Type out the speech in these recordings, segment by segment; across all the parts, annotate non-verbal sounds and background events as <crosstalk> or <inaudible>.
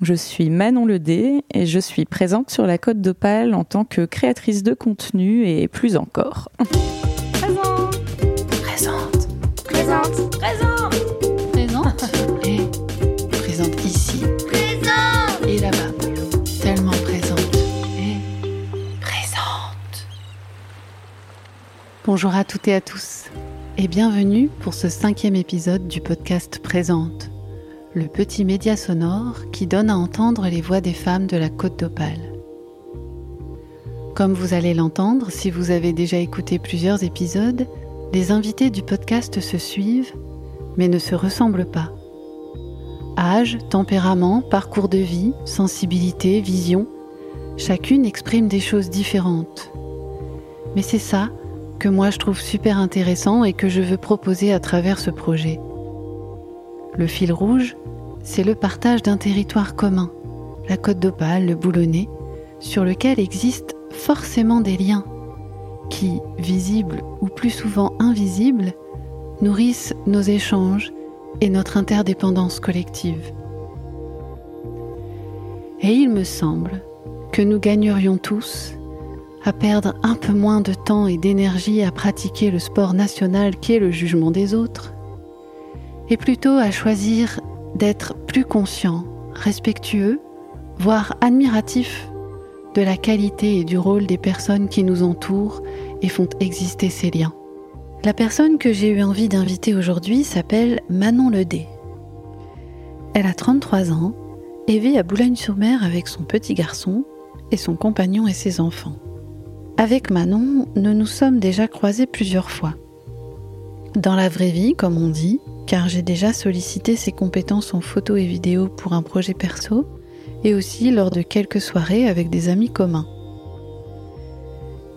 Je suis Manon Ledé et je suis présente sur la Côte d'Opale en tant que créatrice de contenu et plus encore. Présente. Présente. Présente. Présente. Présente Et présente ici. Présente. Et là-bas. Tellement présente. Et présente. Bonjour à toutes et à tous. Et bienvenue pour ce cinquième épisode du podcast Présente, le petit média sonore qui donne à entendre les voix des femmes de la Côte d'Opale. Comme vous allez l'entendre si vous avez déjà écouté plusieurs épisodes, les invités du podcast se suivent mais ne se ressemblent pas. Âge, tempérament, parcours de vie, sensibilité, vision, chacune exprime des choses différentes. Mais c'est ça que moi je trouve super intéressant et que je veux proposer à travers ce projet. Le fil rouge, c'est le partage d'un territoire commun, la Côte d'Opale, le Boulonnais, sur lequel existent forcément des liens qui, visibles ou plus souvent invisibles, nourrissent nos échanges et notre interdépendance collective. Et il me semble que nous gagnerions tous à perdre un peu moins de temps et d'énergie à pratiquer le sport national qu'est le jugement des autres, et plutôt à choisir d'être plus conscient, respectueux, voire admiratif de la qualité et du rôle des personnes qui nous entourent et font exister ces liens. La personne que j'ai eu envie d'inviter aujourd'hui s'appelle Manon Ledé. Elle a 33 ans et vit à Boulogne-sur-Mer avec son petit garçon et son compagnon et ses enfants. Avec Manon, nous nous sommes déjà croisés plusieurs fois. Dans la vraie vie, comme on dit, car j'ai déjà sollicité ses compétences en photo et vidéo pour un projet perso, et aussi lors de quelques soirées avec des amis communs.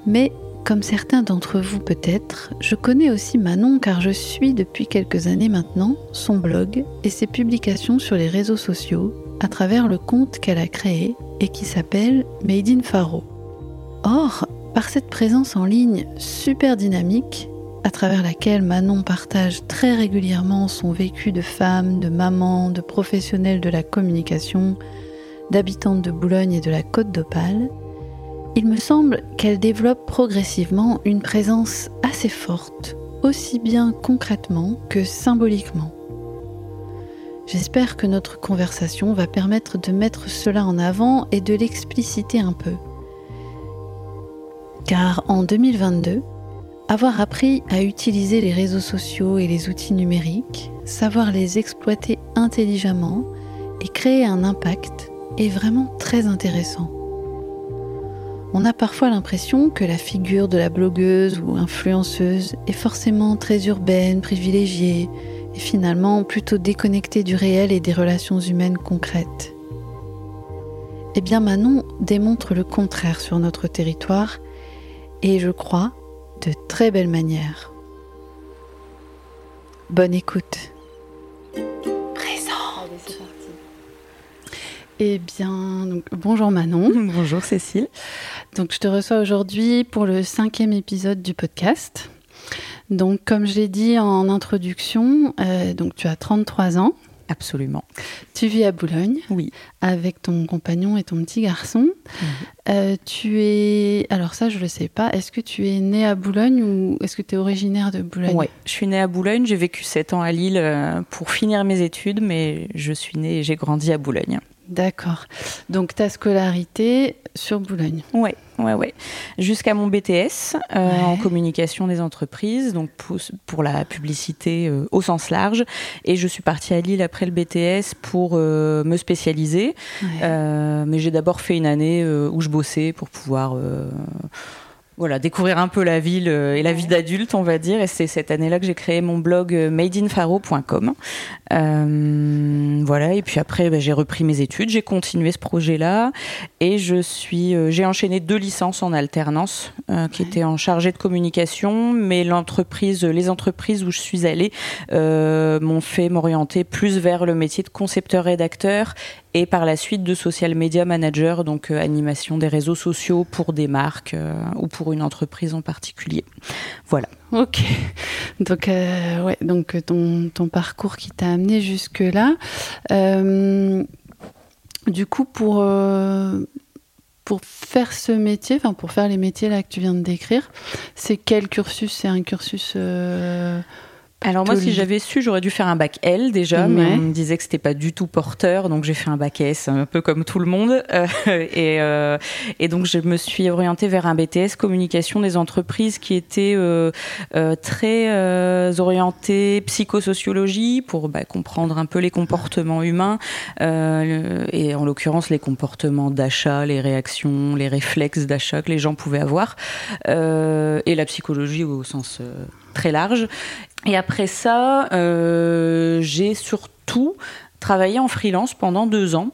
Mais comme certains d'entre vous peut-être, je connais aussi Manon car je suis depuis quelques années maintenant son blog et ses publications sur les réseaux sociaux à travers le compte qu'elle a créé et qui s'appelle Made in Faro. Or, par cette présence en ligne super dynamique, à travers laquelle Manon partage très régulièrement son vécu de femme, de maman, de professionnelle de la communication, d'habitante de Boulogne et de la Côte d'Opale, il me semble qu'elle développe progressivement une présence assez forte, aussi bien concrètement que symboliquement. J'espère que notre conversation va permettre de mettre cela en avant et de l'expliciter un peu. Car en 2022, avoir appris à utiliser les réseaux sociaux et les outils numériques, savoir les exploiter intelligemment et créer un impact est vraiment très intéressant. On a parfois l'impression que la figure de la blogueuse ou influenceuse est forcément très urbaine, privilégiée et finalement plutôt déconnectée du réel et des relations humaines concrètes. Eh bien Manon démontre le contraire sur notre territoire et je crois de très belle manière. Bonne écoute. Présente Eh bien, donc, bonjour Manon. <laughs> Bonjour Cécile. Donc, je te reçois aujourd'hui pour le cinquième épisode du podcast. Donc, comme je l'ai dit en introduction, euh, donc tu as 33 ans, Absolument. tu vis à Boulogne Oui. avec ton compagnon et ton petit garçon. Euh, tu es, alors ça je le sais pas, est-ce que tu es né à Boulogne ou est-ce que tu es originaire de Boulogne Ouais. Je suis née à Boulogne, j'ai vécu 7 ans à Lille euh, pour finir mes études, mais je suis née et j'ai grandi à Boulogne. D'accord. Donc ta scolarité sur Boulogne. Ouais, ouais, ouais. Jusqu'à mon BTS euh, Ouais. en communication des entreprises, donc pour, pour la publicité euh, au sens large. Et je suis partie à Lille après le BTS pour euh, me spécialiser. Ouais. Mais j'ai d'abord fait une année où je bossais pour pouvoir voilà, découvrir un peu la ville euh, et la vie d'adulte, on va dire. Et c'est cette année-là que j'ai créé mon blog euh, madeinfaro.com. Euh, voilà, et puis après, bah, j'ai repris mes études, j'ai continué ce projet-là et je suis, euh, j'ai enchaîné deux licences en alternance qui Ouais. étaient en chargé de communication, mais l'entreprise, les entreprises où je suis allée m'ont fait m'orienter plus vers le métier de concepteur-rédacteur et par la suite de social media manager, donc euh, animation des réseaux sociaux pour des marques euh, ou pour une entreprise en particulier. Voilà. Ok. Donc, euh, ouais, donc ton, ton parcours qui t'a amené jusque-là. Du coup, pour, pour faire ce métier, enfin pour faire les métiers là que tu viens de décrire, c'est quel cursus? C'est un cursus Alors moi, si j'avais su, j'aurais dû faire un bac L déjà, mais Ouais. on me disait que c'était pas du tout porteur, donc j'ai fait un bac S, un peu comme tout le monde. Euh, <laughs> et, euh, et donc je me suis orientée vers un BTS communication des entreprises qui était euh, très orienté psychosociologie pour bah, comprendre un peu les comportements humains et en l'occurrence les comportements d'achat, les réactions, les réflexes d'achat que les gens pouvaient avoir et la psychologie au sens très large. Et après ça, euh, j'ai surtout travaillé en freelance pendant deux ans.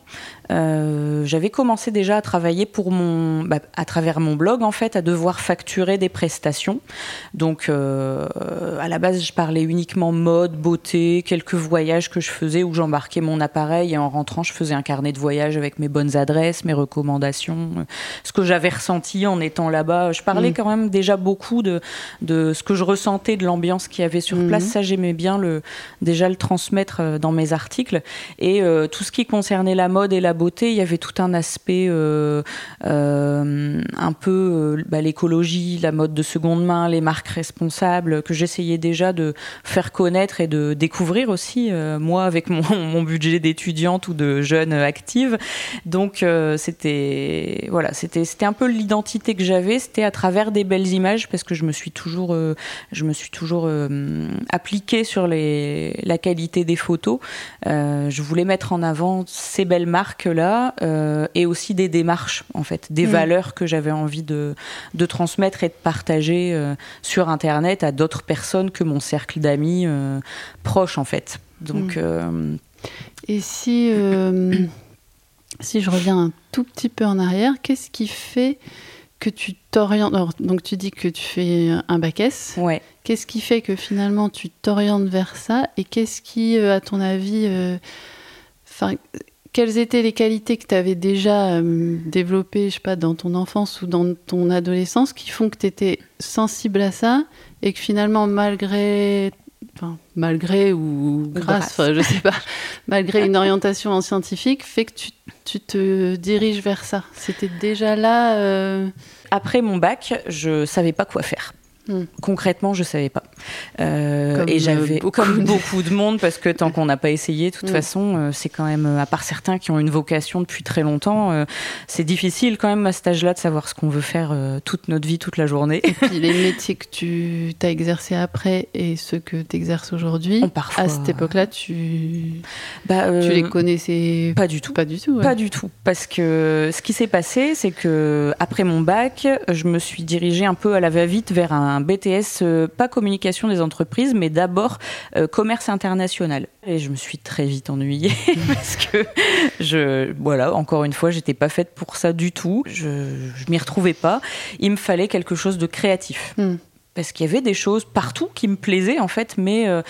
Euh, J'avais commencé déjà à travailler pour mon, bah, à travers mon blog en fait, à devoir facturer des prestations. Donc, euh, à la base, je parlais uniquement mode, beauté, quelques voyages que je faisais où j'embarquais mon appareil et en rentrant, je faisais un carnet de voyage avec mes bonnes adresses, mes recommandations, euh, ce que j'avais ressenti en étant là-bas. Je parlais Mhm. quand même déjà beaucoup de, de ce que je ressentais, de l'ambiance qu'il y avait sur place. Mhm. Ça, j'aimais bien le, déjà le transmettre dans mes articles. Et euh, tout ce qui concernait la mode et la beauté, il y avait tout un aspect euh, euh, un peu euh, bah, l'écologie, la mode de seconde main, les marques responsables que j'essayais déjà de faire connaître et de découvrir aussi, moi, avec <laughs> mon, budget d'étudiante ou de jeune active. Donc, c'était voilà, c'était un peu l'identité que j'avais, c'était à travers des belles images parce que je me suis toujours, je me suis toujours appliquée sur les, la qualité des photos. Je voulais mettre en avant ces belles marques-là euh, et aussi des démarches, en fait, des Mm. valeurs que j'avais envie de, de transmettre et de partager euh, sur Internet à d'autres personnes que mon cercle d'amis euh, proches, en fait. Donc, Mm. Et si, si je reviens un tout petit peu en arrière, qu'est-ce qui fait que tu t'orientes Donc tu dis que tu fais un bac S. ouais. Qu'est-ce qui fait que finalement tu t'orientes vers ça Et qu'est-ce qui, à ton avis, quelles étaient les qualités que tu avais déjà euh, développées, je sais pas, dans ton enfance ou dans ton adolescence qui font que tu étais sensible à ça et que finalement, malgré, enfin, malgré ou grâce, grâce. je sais pas, <laughs> malgré une orientation en scientifique, fait que tu, tu te diriges vers ça C'était déjà là euh, Après mon bac, je savais pas quoi faire. Hmm. Concrètement, je savais pas. Euh, Comme, et euh, j'avais beaucoup comme de- beaucoup de monde parce que tant qu'on n'a pas essayé, de toute Hmm. façon, euh, c'est quand même à part certains qui ont une vocation depuis très longtemps, euh, c'est difficile quand même à cet âge-là de savoir ce qu'on veut faire toute notre vie, toute la journée. Puis les <laughs> métiers que tu as exercés après et ceux que tu exerces aujourd'hui, parfois, à cette époque-là, tu, bah, tu les connaissais pas du tout. pas du tout. ouais. Pas du tout, parce que ce qui s'est passé, c'est que après mon bac, je me suis dirigée un peu à la va-vite vers un BTS, euh, pas communication des entreprises, mais d'abord euh, commerce international. Et je me suis très vite ennuyée <laughs> parce que je, voilà, encore une fois, j'étais pas faite pour ça du tout. Je, je m'y retrouvais pas. Il me fallait quelque chose de créatif Hmm. parce qu'il y avait des choses partout qui me plaisaient en fait, mais euh,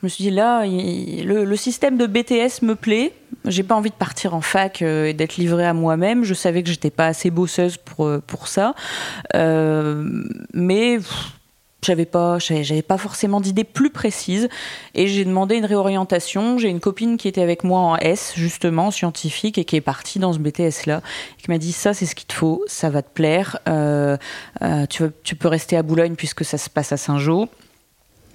je me suis dit là, il- le, le système de BTS me plaît. J'ai pas envie de partir en fac euh, et d'être livrée à moi-même. Je savais que j'étais pas assez bosseuse pour pour ça, Euh, mais pff, j'avais pas j'avais pas forcément d'idée plus précise et j'ai demandé une réorientation. J'ai une copine qui était avec moi en S justement scientifique et qui est partie dans ce BTS là qui m'a dit ça c'est ce qu'il te faut ça va te plaire. Euh, euh, tu, tu peux rester à Boulogne puisque ça se passe à Saint-Jean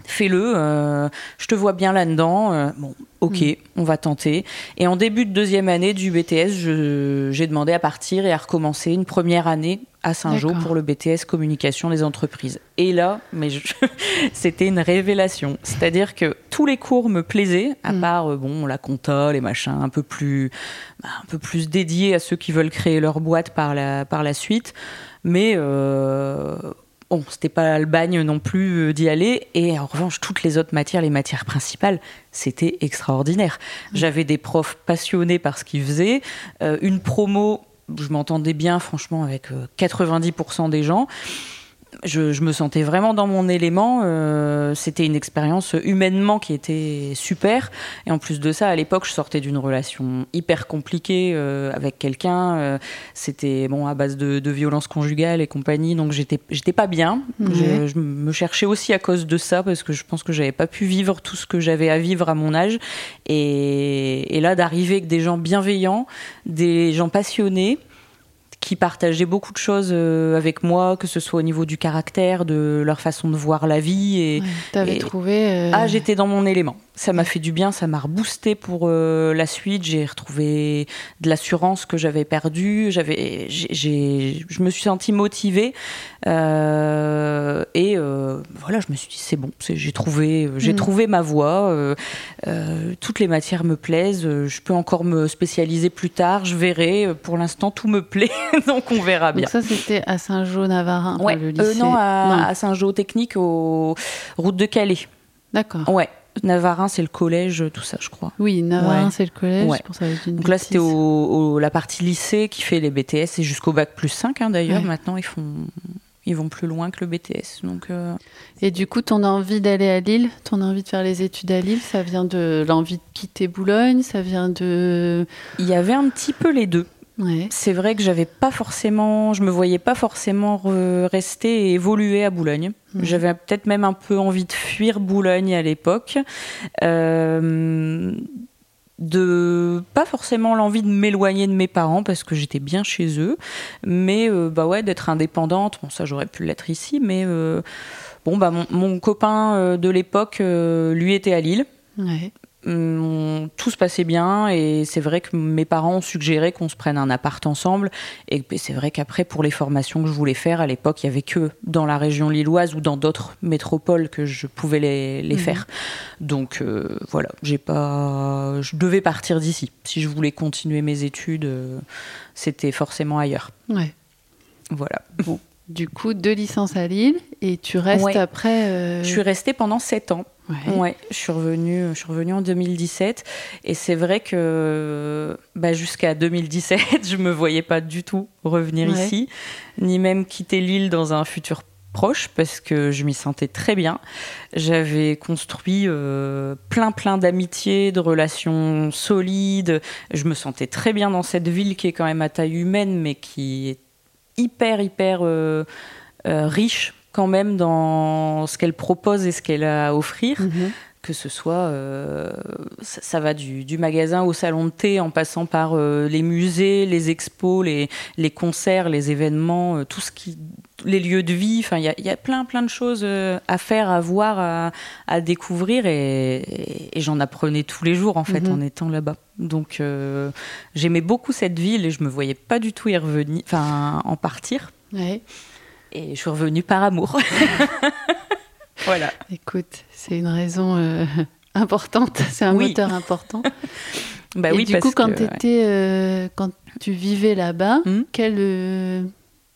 fais-le, euh, je te vois bien là-dedans. euh, bon, ok, on va tenter. Et en début de deuxième année du BTS, j'ai demandé à partir et à recommencer une première année à Saint-Jean pour le BTS communication des entreprises. Et là, mais <laughs> c'était une révélation. C'est-à-dire que tous les cours me plaisaient, à Mm. part euh, bon la compta, les machins un peu plus, bah, un peu plus dédiés à ceux qui veulent créer leur boîte par la par la suite. Mais Bon, c'était pas le bagne non plus euh, d'y aller. Et en revanche, toutes les autres matières, les matières principales, c'était extraordinaire. J'avais des profs passionnés par ce qu'ils faisaient. Euh, une promo, je m'entendais bien, franchement, avec euh, 90% des gens. Je, je me sentais vraiment dans mon élément. euh, C'était une expérience humainement qui était super. Et en plus de ça, à l'époque, je sortais d'une relation hyper compliquée euh, avec quelqu'un. Euh, C'était bon à base de, de violence conjugale et compagnie. Donc j'étais j'étais pas bien. Je, je me cherchais aussi à cause de ça parce que je pense que j'avais pas pu vivre tout ce que j'avais à vivre à mon âge. Et, et là, d'arriver avec des gens bienveillants, des gens passionnés qui partageaient beaucoup de choses euh, avec moi, que ce soit au niveau du caractère, de leur façon de voir la vie. Et Ouais, T'avais trouvé. euh, ah, j'étais dans mon élément. Ça m'a fait du bien, ça m'a reboosté pour euh, la suite. J'ai retrouvé de l'assurance que j'avais perdue. J'avais, j'ai- je me suis sentie motivée euh, et euh, voilà, je me suis dit c'est bon, j'ai trouvé, j'ai Mm. trouvé ma voie. toutes les matières me plaisent. Je peux encore me spécialiser plus tard. Je verrai. Pour l'instant, tout me plaît, <laughs> donc on verra bien. Donc ça, c'était à Saint-Jean-Navarin, Ouais, le lycée. non, à, Non. à Saint-Jean Technique, aux routes de Calais. D'accord. Ouais, Navarin, c'est le collège, tout ça, je crois. Oui, Navarin, Ouais. c'est le collège. Ouais. Pour ça, une Donc là, c'était bêtise. au, au- la partie lycée qui fait les BTS et jusqu'au bac plus 5 hein, d'ailleurs. Ouais. Maintenant, ils font. Ils vont plus loin que le BTS. Donc, euh, Et du coup, ton envie d'aller à Lille, ton envie de faire les études à Lille, ça vient de l'envie de quitter Boulogne, ça vient de. il y avait un petit peu les deux. Ouais. C'est vrai que j'avais pas forcément, je me voyais pas forcément re- rester et évoluer à Boulogne. Mhm. J'avais peut-être même un peu envie de fuir Boulogne à l'époque. Euh, de pas forcément l'envie de m'éloigner de mes parents parce que j'étais bien chez eux, mais euh, bah ouais d'être indépendante. Bon ça j'aurais pu l'être ici, mais euh, bon bah mon, mon copain de l'époque lui était à Lille. Ouais. Hum, tout se passait bien et c'est vrai que mes parents ont suggéré qu'on se prenne un appart ensemble. Et c'est vrai qu'après pour les formations que je voulais faire à l'époque il y avait que dans la région lilloise ou dans d'autres métropoles que je pouvais les, les Mhm. faire. Donc euh, voilà. J'ai pas je devais partir d'ici. Si je voulais continuer mes études euh, c'était forcément ailleurs. Ouais. voilà Du coup, deux licences à Lille et tu restes Ouais. après. euh, je suis restée pendant sept ans ouais. Ouais, je suis revenue, je suis revenue en 2017 et c'est vrai que bah, jusqu'à 2017, <laughs> je me voyais pas du tout revenir Ouais. ici, ni même quitter l'île dans un futur proche parce que je m'y sentais très bien. J'avais construit euh, plein plein d'amitiés, de relations solides. Je me sentais très bien dans cette ville qui est quand même à taille humaine mais qui est hyper hyper euh, euh, riche quand même dans ce qu'elle propose et ce qu'elle a à offrir Mhm. Que ce soit, euh, ça, ça va du, du magasin au salon de thé en passant par euh, les musées, les expos, les, les concerts, les événements, euh, tout ce qui, les lieux de vie. Enfin, il y a, il y a plein plein de choses à faire, à voir, à, à découvrir et, et- et j'en apprenais tous les jours en fait Mhm. en étant là-bas. Donc j'aimais beaucoup cette ville et je me voyais pas du tout y revenir, enfin en partir. Ouais. Et je suis revenue par amour. <laughs> voilà. Écoute, c'est une raison euh, <laughs> importante, <laughs> c'est un Oui. moteur important. <laughs> Bah et oui, du parce coup, quand, que, t'étais, euh, quand tu vivais là-bas, Hmm. quelle, euh,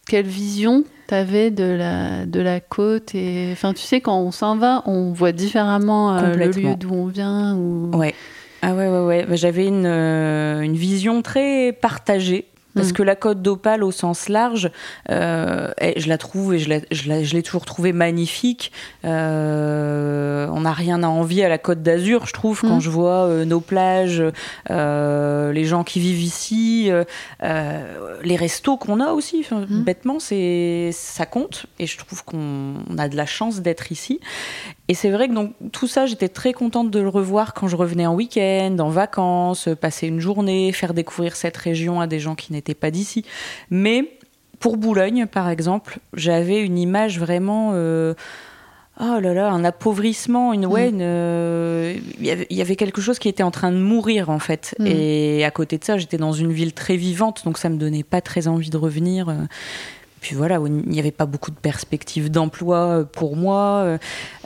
quelle vision t'avais de la, de la côte et... Enfin, tu sais, quand on s'en va, on voit différemment euh, le lieu d'où on vient. Ou... Ouais. Ah ouais, ouais, ouais. Bah, J'avais une, euh, une vision très partagée. Parce Mm. que la côte d'Opale, au sens large, euh, je la trouve et je la- je la- je l'ai toujours trouvée magnifique. Euh, on n'a rien à envier à la côte d'Azur, je trouve, quand Mm. je vois euh, nos plages, les gens qui vivent ici, les restos qu'on a aussi. Enfin, Mm. Bêtement, ça compte. Et je trouve qu'on on a de la chance d'être ici. Et c'est vrai que donc tout ça, j'étais très contente de le revoir quand je revenais en week-end, en vacances, euh, passer une journée, faire découvrir cette région à des gens qui n'étaient pas d'ici. Mais pour Boulogne, par exemple, j'avais une image vraiment. euh, Oh là là, un appauvrissement, une ouais, Mm. euh, il y avait- il y avait quelque chose qui était en train de mourir en fait. Mm. Et à côté de ça, j'étais dans une ville très vivante, donc ça me donnait pas très envie de revenir. Puis voilà, il n'y avait pas beaucoup de perspectives d'emploi euh, pour moi, euh,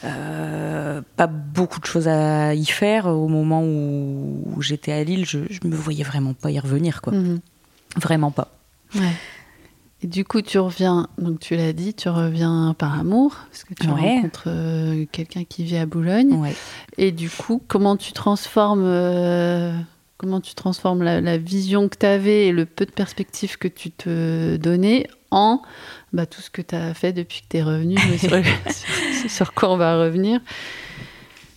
euh, pas beaucoup de choses à y faire. Au moment où, j'étais à Lille, je, je me voyais vraiment pas y revenir, quoi. Mhm. Vraiment pas. Ouais. Et du coup, tu reviens, donc tu l'as dit, tu reviens par amour, parce que tu Ouais. rencontres euh, quelqu'un qui vit à Boulogne. Ouais. Et du coup, comment tu transformes, euh, comment tu transformes la, la vision que tu avais et le peu de perspectives que tu te donnais en bah, tout ce que tu as fait depuis que tu es revenu, sur, <laughs> <laughs> sur- quoi on va revenir.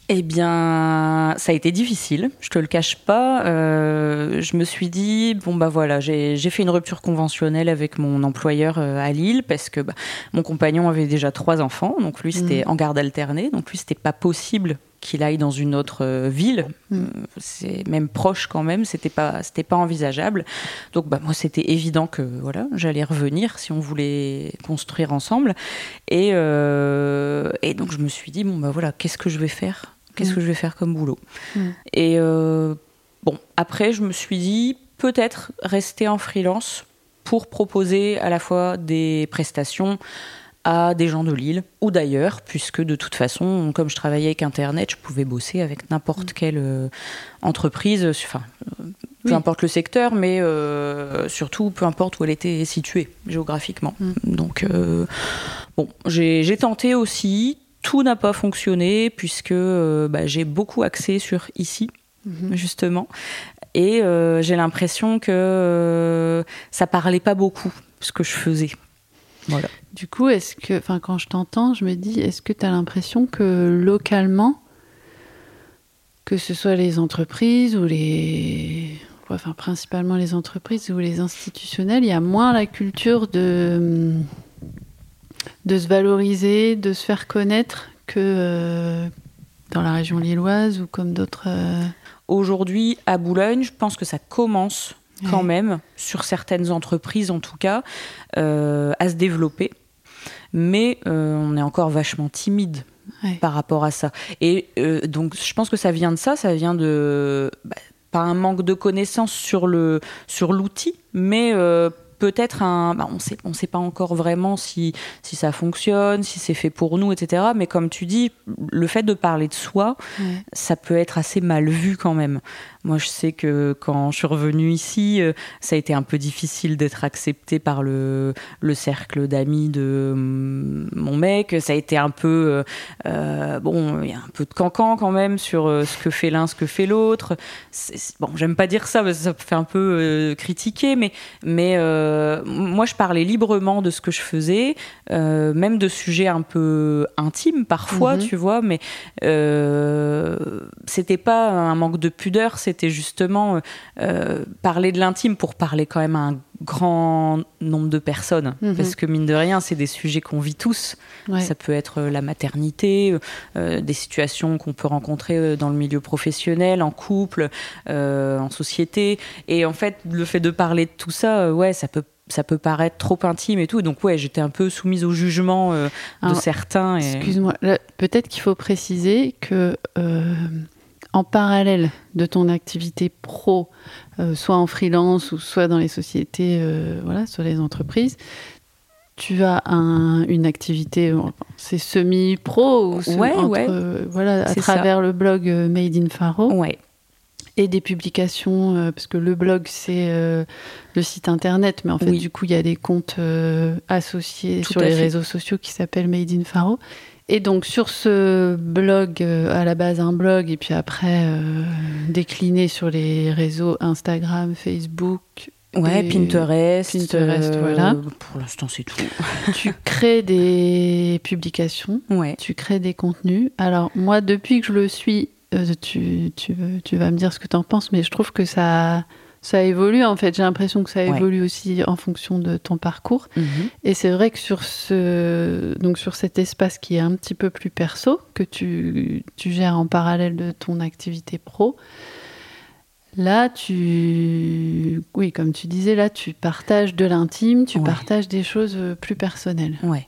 Eh bien, ça a été difficile, je te le cache pas. Euh, je me suis dit, bon bah voilà, j'ai fait une rupture conventionnelle avec mon employeur euh, à Lille parce que bah, mon compagnon avait déjà trois enfants, donc lui c'était en garde alternée, donc lui c'était pas possible qu'il aille dans une autre euh, ville, Mm. Euh, c'est même proche quand même, c'était pas c'était pas envisageable. Donc bah moi c'était évident que voilà, j'allais revenir si on voulait construire ensemble. Et, euh, et donc je me suis dit bon bah voilà, qu'est-ce que je vais faire? Qu'est-ce Mm. que je vais faire comme boulot? Mm. Et euh, bon après je me suis dit peut-être rester en freelance pour proposer à la fois des prestations à des gens de Lille ou d'ailleurs, puisque de toute façon, comme je travaillais avec Internet, je pouvais bosser avec n'importe quelle euh, entreprise, euh, enfin, euh, peu Oui. importe le secteur, mais euh, surtout peu importe où elle était située géographiquement. Mm. Donc, bon, j'ai tenté aussi. Tout n'a pas fonctionné puisque bah, j'ai beaucoup axé sur ici, Mhm. justement. Et j'ai l'impression que ça parlait pas beaucoup ce que je faisais. Voilà. Du coup, est-ce que, enfin, quand je t'entends, je me dis, est-ce que tu as l'impression que localement, que ce soit les entreprises ou les, enfin, principalement les entreprises ou les institutionnels, il y a moins la culture de de se valoriser, de se faire connaître que euh, dans la région lilloise ou comme d'autres. euh, Aujourd'hui, à Boulogne, je pense que ça commence quand Ouais. même, sur certaines entreprises en tout cas, euh, à se développer. Mais euh, on est encore vachement timide Ouais. par rapport à ça. Et euh, donc, je pense que ça vient de ça, ça vient de. bah, pas un manque de connaissances sur le sur l'outil, mais peut-être un. bah, on sait, on sait pas encore vraiment si, si ça fonctionne, si c'est fait pour nous, etc. Mais comme tu dis, le fait de parler de soi, Ouais. ça peut être assez mal vu quand même. Moi, je sais que quand je suis revenue ici, euh, ça a été un peu difficile d'être acceptée par le, le cercle d'amis de hum, mon mec. Ça a été un peu, euh, euh, bon, il y a un peu de cancan quand même sur ce que fait l'un, ce que fait l'autre. Bon, j'aime pas dire ça parce que ça fait un peu euh, critiquer, mais, mais euh, moi, je parlais librement de ce que je faisais, même de sujets un peu intimes parfois, Mhm. tu vois, mais c'était pas un manque de pudeur, c'était justement euh, parler de l'intime pour parler quand même à un grand nombre de personnes. Mhm. Parce que mine de rien, c'est des sujets qu'on vit tous. Ouais. Ça peut être euh, la maternité, euh, des situations qu'on peut rencontrer euh, dans le milieu professionnel, en couple, euh, en société. Et en fait, le fait de parler de tout ça, euh, ouais, ça peut ça peut paraître trop intime et tout. Donc ouais, j'étais un peu soumise au jugement euh, de Alors, certains. Et... Excuse-moi, peut-être qu'il faut préciser que euh, en parallèle de ton activité pro, euh, soit en freelance ou soit dans les sociétés, euh, voilà, sur les entreprises, tu as un- une activité, euh, c'est semi-pro ou se- Ouais, entre, ouais. euh, voilà, à ça. travers le blog Made in Faro Ouais, et des publications, parce que le blog c'est le site internet, mais en fait Oui. du coup il y a des comptes associés Tout sur les fait. réseaux sociaux qui s'appellent Made in Faro. Et donc sur ce blog, euh, à la base un blog, et puis après euh, décliné sur les réseaux Instagram, Facebook, ouais, Pinterest. Pinterest, euh, voilà. Pour l'instant, c'est tout. <laughs> tu crées des publications, Ouais. tu crées des contenus. Alors moi, depuis que je le suis, tu, tu vas me dire ce que tu en penses, mais je trouve que ça, ça évolue en fait. J'ai l'impression que ça Ouais. évolue aussi en fonction de ton parcours. Mhm. Et c'est vrai que sur, ce, donc sur cet espace qui est un petit peu plus perso, que tu, tu gères en parallèle de ton activité pro, là, tu. Oui, comme tu disais, là, tu partages de l'intime, tu Ouais. partages des choses euh, plus personnelles. Ouais.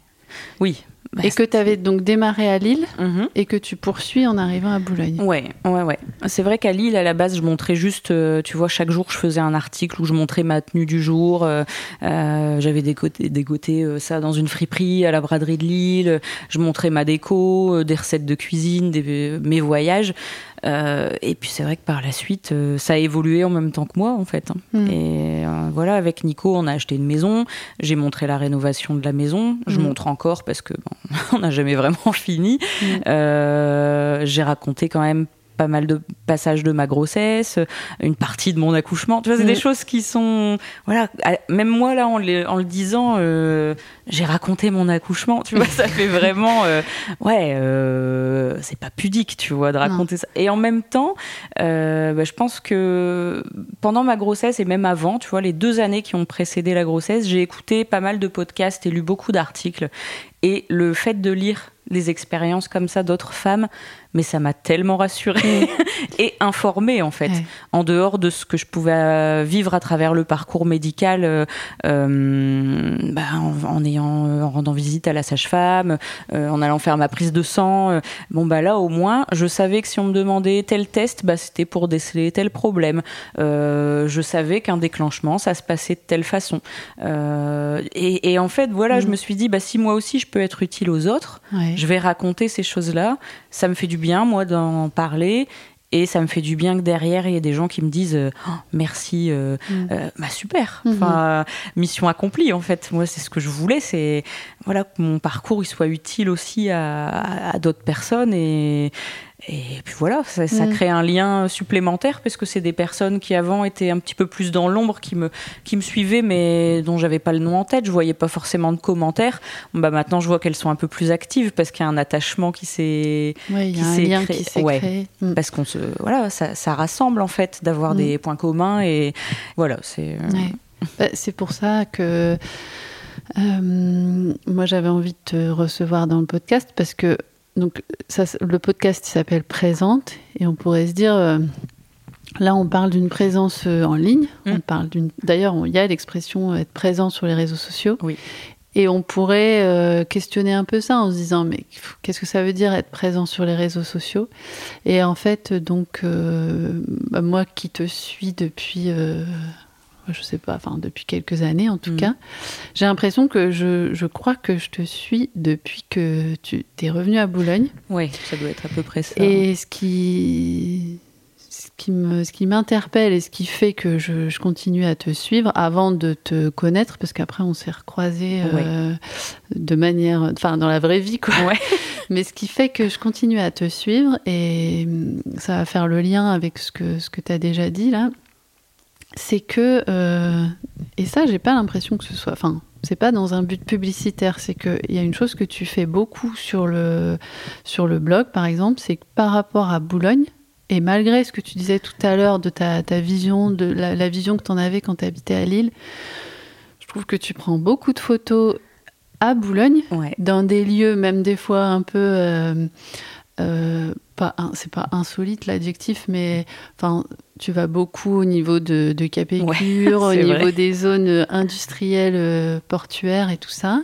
Oui. Bah, et que tu avais donc démarré à Lille Mhm. et que tu poursuis en arrivant à Boulogne. Ouais, ouais, ouais. C'est vrai qu'à Lille, à la base, je montrais juste, euh, tu vois, chaque jour, je faisais un article où je montrais ma tenue du jour. euh, euh, J'avais dégoté, dégoté ça dans une friperie à la braderie de Lille. Je montrais ma déco, des recettes de cuisine, des, mes voyages. Euh, et puis c'est vrai que par la suite, euh, ça a évolué en même temps que moi, en fait. hein. Mm. Et euh, voilà, avec Nico, on a acheté une maison. J'ai montré la rénovation de la maison. Je Mm. montre encore parce que bon, <laughs> on n'a jamais vraiment fini. Mm. Euh, j'ai raconté quand même pas mal de passages de ma grossesse, une partie de mon accouchement. Tu vois, c'est des Mm. choses qui sont, voilà, même moi là, en le, en le disant, euh, j'ai raconté mon accouchement. Tu vois, <laughs> ça fait vraiment, euh, ouais, euh, c'est pas pudique, tu vois, de raconter ça. Et en même temps, bah, je pense que pendant ma grossesse et même avant, tu vois, les deux années qui ont précédé la grossesse, j'ai écouté pas mal de podcasts et lu beaucoup d'articles. Et le fait de lire des expériences comme ça d'autres femmes, mais ça m'a tellement rassurée <laughs> et informée en fait, Ouais. en dehors de ce que je pouvais euh, vivre à travers le parcours médical, euh, euh, bah, en, en ayant, en rendant visite à la sage-femme, euh, en allant faire ma prise de sang. euh, bon bah là au moins, je savais que si on me demandait tel test, bah c'était pour déceler tel problème. Je savais qu'un déclenchement, ça se passait de telle façon. Et, et en fait, voilà, je Mhm. me suis dit, bah si moi aussi je peux être utile aux autres, Ouais. je vais raconter ces choses-là. Ça me fait du bien, moi, d'en parler. Et ça me fait du bien que derrière, il y ait des gens qui me disent euh, Oh, merci, euh, Mm. euh, bah super. Mhm. Enfin, euh, mission accomplie, en fait. Moi, c'est ce que je voulais. C'est voilà, que mon parcours il soit utile aussi à, à- à d'autres personnes. Et, et puis voilà, ça, ça Mm. crée un lien supplémentaire parce que c'est des personnes qui avant étaient un petit peu plus dans l'ombre, qui me, qui me suivaient, mais dont j'avais pas le nom en tête. Je voyais pas forcément de commentaires. Bah, maintenant, je vois qu'elles sont un peu plus actives parce qu'il y a un attachement qui s'est y qui a un s'est lien créé- qui s'est ouais. créé. Mm. parce qu'on se voilà ça, ça rassemble en fait d'avoir Mm. des points communs et voilà c'est euh, Ouais. Bah, c'est pour ça que euh, moi j'avais envie de te recevoir dans le podcast parce que donc ça, le podcast s'appelle Présente et on pourrait se dire euh, là on parle d'une présence euh, en ligne, Mm. on parle d'une d'ailleurs il y a l'expression être présent sur les réseaux sociaux Oui. et on pourrait euh, questionner un peu ça en se disant mais qu'est-ce que ça veut dire être présent sur les réseaux sociaux? Et en fait donc euh, bah, moi qui te suis depuis euh, je sais pas, enfin depuis quelques années en tout Mm. cas, j'ai l'impression que je, je crois que je te suis depuis que tu es revenu à Boulogne. ouais ça doit être à peu près ça Et ce qui, ce qui me, ce qui m'interpelle et ce qui fait que je, je continue à te suivre avant de te connaître, parce qu'après on s'est recroisés euh, de manière, enfin dans la vraie vie quoi. Ouais. <laughs> Mais ce qui fait que je continue à te suivre et ça va faire le lien avec ce que ce que tu as déjà dit là, c'est que euh, et ça j'ai pas l'impression que ce soit, enfin c'est pas dans un but publicitaire, c'est qu'il y a une chose que tu fais beaucoup sur le, sur le blog, par exemple, c'est que par rapport à Boulogne, et malgré ce que tu disais tout à l'heure de ta, ta vision, de la, la vision que tu en avais quand tu habitais à Lille, je trouve que tu prends beaucoup de photos à Boulogne, ouais dans des lieux, même des fois un peu. euh, euh, pas c'est pas insolite l'adjectif, mais enfin, tu vas beaucoup au niveau de, de Capécure, <laughs> au niveau vrai. des zones industrielles, euh, portuaires et tout ça.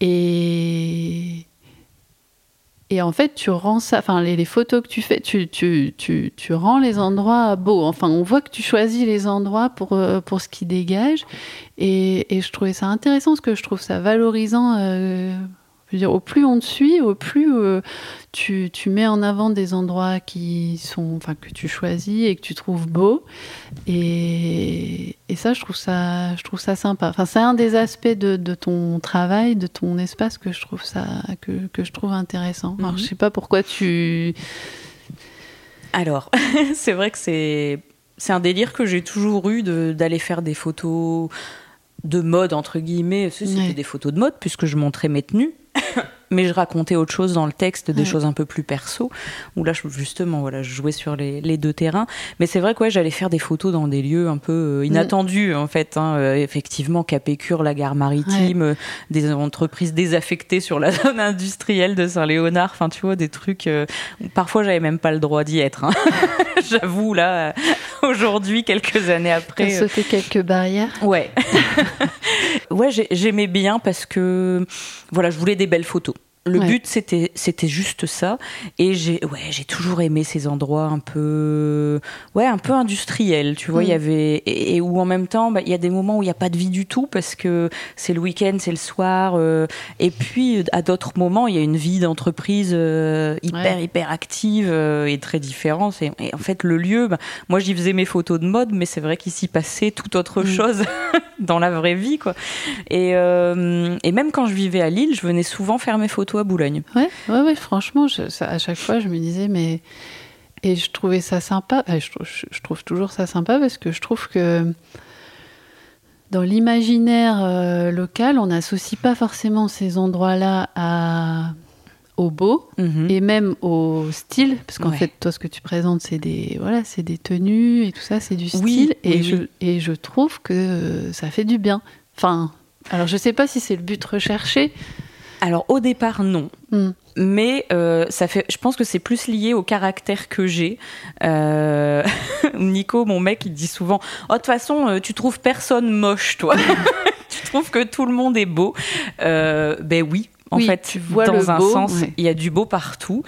Et, et en fait, tu rends ça, enfin, les, les photos que tu fais, tu, tu, tu, tu rends les endroits beaux. Enfin, on voit que tu choisis les endroits pour, euh, pour ce qui dégage. Et, et je trouvais ça intéressant parce que je trouve ça valorisant. euh, je veux dire, au plus on te suit, au plus euh, tu, tu mets en avant des endroits qui sont, enfin, que tu choisis et que tu trouves beaux. Et, et ça, je trouve ça, je trouve ça sympa. Enfin, c'est un des aspects de, de ton travail, de ton espace que je trouve ça, que, que je trouve intéressant. Alors, Mhm. je sais pas pourquoi tu. alors <laughs> c'est vrai que c'est c'est un délire que j'ai toujours eu de- d'aller faire des photos de mode entre guillemets c'était Ouais. des photos de mode puisque je montrais mes tenues <laughs> mais je racontais autre chose dans le texte, des Ouais. choses un peu plus perso, où là, justement, voilà, je jouais sur les, les deux terrains. Mais c'est vrai que ouais, j'allais faire des photos dans des lieux un peu euh, inattendus, en fait. hein. Euh, effectivement, Capécure, la gare maritime, euh, des entreprises désaffectées sur la <laughs> zone industrielle de Saint-Léonard, enfin, tu vois, des trucs... euh, parfois, j'avais même pas le droit d'y être. hein. <laughs> J'avoue, là, aujourd'hui, quelques années après... sauté quelques barrières. Ouais. Ouais, j'ai- j'aimais bien parce que voilà, je voulais des belles photos. Le Ouais. but c'était c'était juste ça et j'ai ouais j'ai toujours aimé ces endroits un peu ouais un peu industriels tu vois il y Mm. avait et, et où en même temps bah, il y a des moments où il y a pas de vie du tout parce que c'est le week-end c'est le soir euh, et puis à d'autres moments il y a une vie d'entreprise euh, hyper Ouais. hyper active euh, et très différente et, et en fait le lieu bah, moi j'y faisais mes photos de mode mais c'est vrai qu'il s'y passait tout autre Mm. chose <laughs> dans la vraie vie quoi et, et même quand je vivais à Lille je venais souvent faire mes photos à Boulogne Ouais, ouais, ouais, franchement, je- ça- à chaque fois, je me disais, mais Et je trouvais ça sympa. Je trouve, je trouve toujours ça sympa parce que je trouve que dans l'imaginaire euh, local, on n'associe pas forcément ces endroits-là à au beau Mhm. et même au style, parce qu'en Ouais. fait, toi, ce que tu présentes, c'est des voilà, c'est des tenues et tout ça, c'est du style. Oui, et oui, je oui. et je trouve que euh, ça fait du bien. Enfin, alors je sais pas si c'est le but recherché. Alors au départ non, Hmm. mais euh, ça fait, je pense que c'est plus lié au caractère que j'ai. Euh, <laughs> Nico, mon mec, il dit souvent, oh de toute façon, euh, tu trouves personne moche, toi. <laughs> tu trouves que tout le monde est beau. Euh, ben oui. En Oui, fait, tu vois dans un beau, sens, ouais. il y a du beau partout.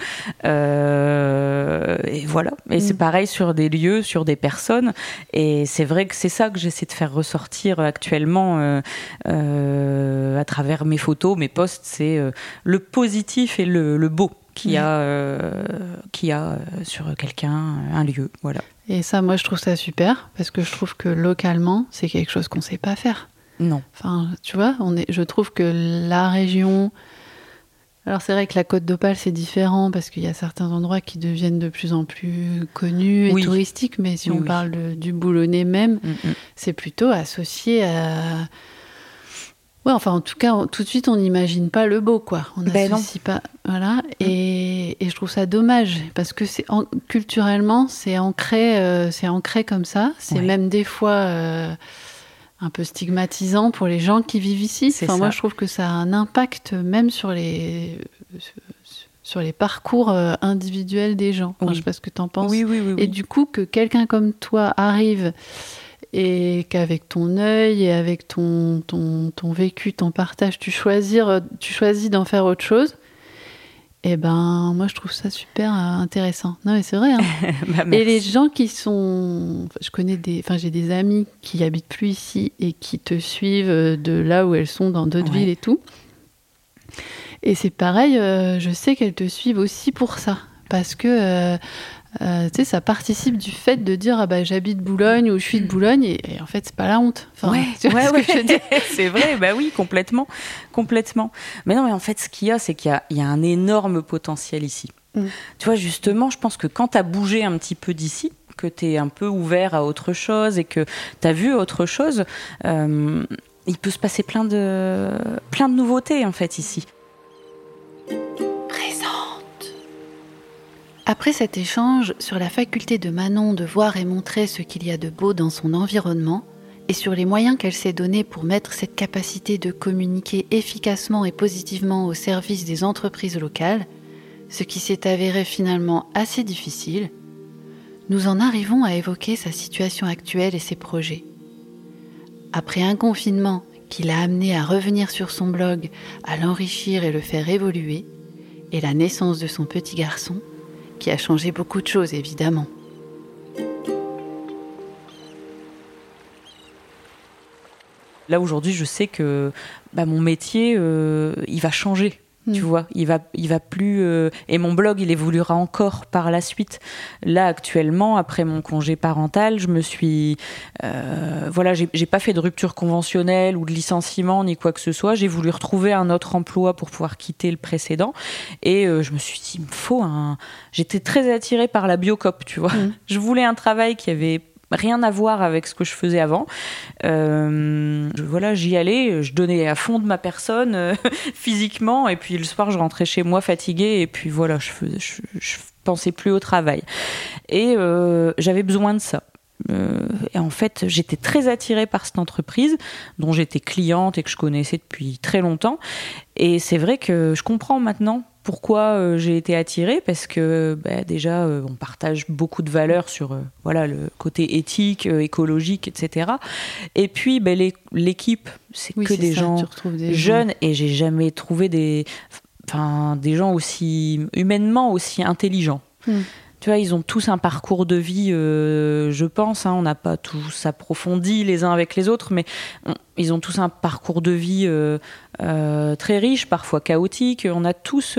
Euh, et voilà. Et c'est Mm. pareil sur des lieux, sur des personnes. Et c'est vrai que c'est ça que j'essaie de faire ressortir actuellement euh, euh, à travers mes photos, mes posts. C'est le positif et le, le beau qu'il y a, qu'il y a sur quelqu'un, un lieu. Voilà. Et ça, moi, je trouve ça super parce que je trouve que localement, c'est quelque chose qu'on sait pas faire. Non. Enfin, tu vois, on est, je trouve que la région. Alors, c'est vrai que la Côte d'Opale, c'est différent parce qu'il y a certains endroits qui deviennent de plus en plus connus et Oui. touristiques, mais si Oui, on oui. parle de- du Boulonnais même, Mm, mm. c'est plutôt associé à. Ouais, enfin, en tout cas, on- tout de suite, on n'imagine pas le beau, quoi. On Ben n'associe pas. Voilà. Et, et je trouve ça dommage parce que c'est en- culturellement, c'est ancré, euh, c'est ancré comme ça. C'est Ouais. même des fois euh, un peu stigmatisant pour les gens qui vivent ici. Enfin, moi, je trouve que ça a un impact même sur les sur les parcours euh, individuels des gens. Enfin, Oui. Je sais pas ce que tu en penses. Oui, oui, oui. Et du coup, que quelqu'un comme toi arrive et qu'avec ton œil et avec ton, ton, ton vécu, ton partage, tu tu choisis d'en faire autre chose, eh ben, moi, je trouve ça super euh, intéressant. Non, mais c'est vrai. hein. <laughs> Bah, et les gens qui sont. enfin, Je connais des. Enfin, j'ai des amis qui habitent plus ici et qui te suivent euh, de là où elles sont, dans d'autres Ouais. villes et tout. Et c'est pareil, euh, je sais qu'elles te suivent aussi pour ça. Parce que, euh, euh, tu sais, ça participe du fait de dire ah bah, j'habite Boulogne ou je suis de Boulogne, et, et en fait, c'est pas la honte. Enfin, ouais, tu vois ouais, ce que ouais. je veux dire <laughs> c'est vrai, bah oui, complètement, complètement. Mais non, mais en fait, ce qu'il y a, c'est qu'il y y a un énorme potentiel ici. Mm. Tu vois, justement, je pense que quand tu as bougé un petit peu d'ici, que tu es un peu ouvert à autre chose et que tu as vu autre chose, euh, il peut se passer plein de, plein de nouveautés, en fait, ici. Après cet échange sur la faculté de Manon de voir et montrer ce qu'il y a de beau dans son environnement, et sur les moyens qu'elle s'est donnés pour mettre cette capacité de communiquer efficacement et positivement au service des entreprises locales, ce qui s'est avéré finalement assez difficile, nous en arrivons à évoquer sa situation actuelle et ses projets. Après un confinement qui l'a amené à revenir sur son blog, à l'enrichir et le faire évoluer, et la naissance de son petit garçon, qui a changé beaucoup de choses évidemment. Là, aujourd'hui, je sais que bah, mon métier, euh, il va changer. Tu Mm. vois, il va, il va plus. euh, et mon blog, il évoluera encore par la suite. Là, actuellement, après mon congé parental, je me suis. euh, voilà, j'ai j'ai pas fait de rupture conventionnelle ou de licenciement ni quoi que ce soit. J'ai voulu retrouver un autre emploi pour pouvoir quitter le précédent. Et euh, je me suis dit, il me faut un. J'étais très attirée par la biocop, tu vois. Mm. <laughs> Je voulais un travail qui avait rien à voir avec ce que je faisais avant. Euh, voilà, j'y allais, je donnais à fond de ma personne euh, <laughs> physiquement, et puis le soir, je rentrais chez moi fatiguée, et puis voilà, je, faisais, je, pensais plus au travail. Et euh, j'avais besoin de ça. Et en fait, j'étais très attirée par cette entreprise dont j'étais cliente et que je connaissais depuis très longtemps. Et c'est vrai que je comprends maintenant pourquoi euh, j'ai été attirée parce que bah, déjà euh, on partage beaucoup de valeurs sur euh, voilà le côté éthique, écologique, etc. Et puis bah, l'équipe, c'est Oui, que des ça, gens des jeunes et j'ai jamais trouvé des enfin des gens aussi humainement aussi intelligents. Hmm. Tu vois, ils ont tous un parcours de vie, euh, je pense. hein, on n'a pas tous approfondi les uns avec les autres, mais on- ils ont tous un parcours de vie euh, euh, très riche, parfois chaotique. On a tous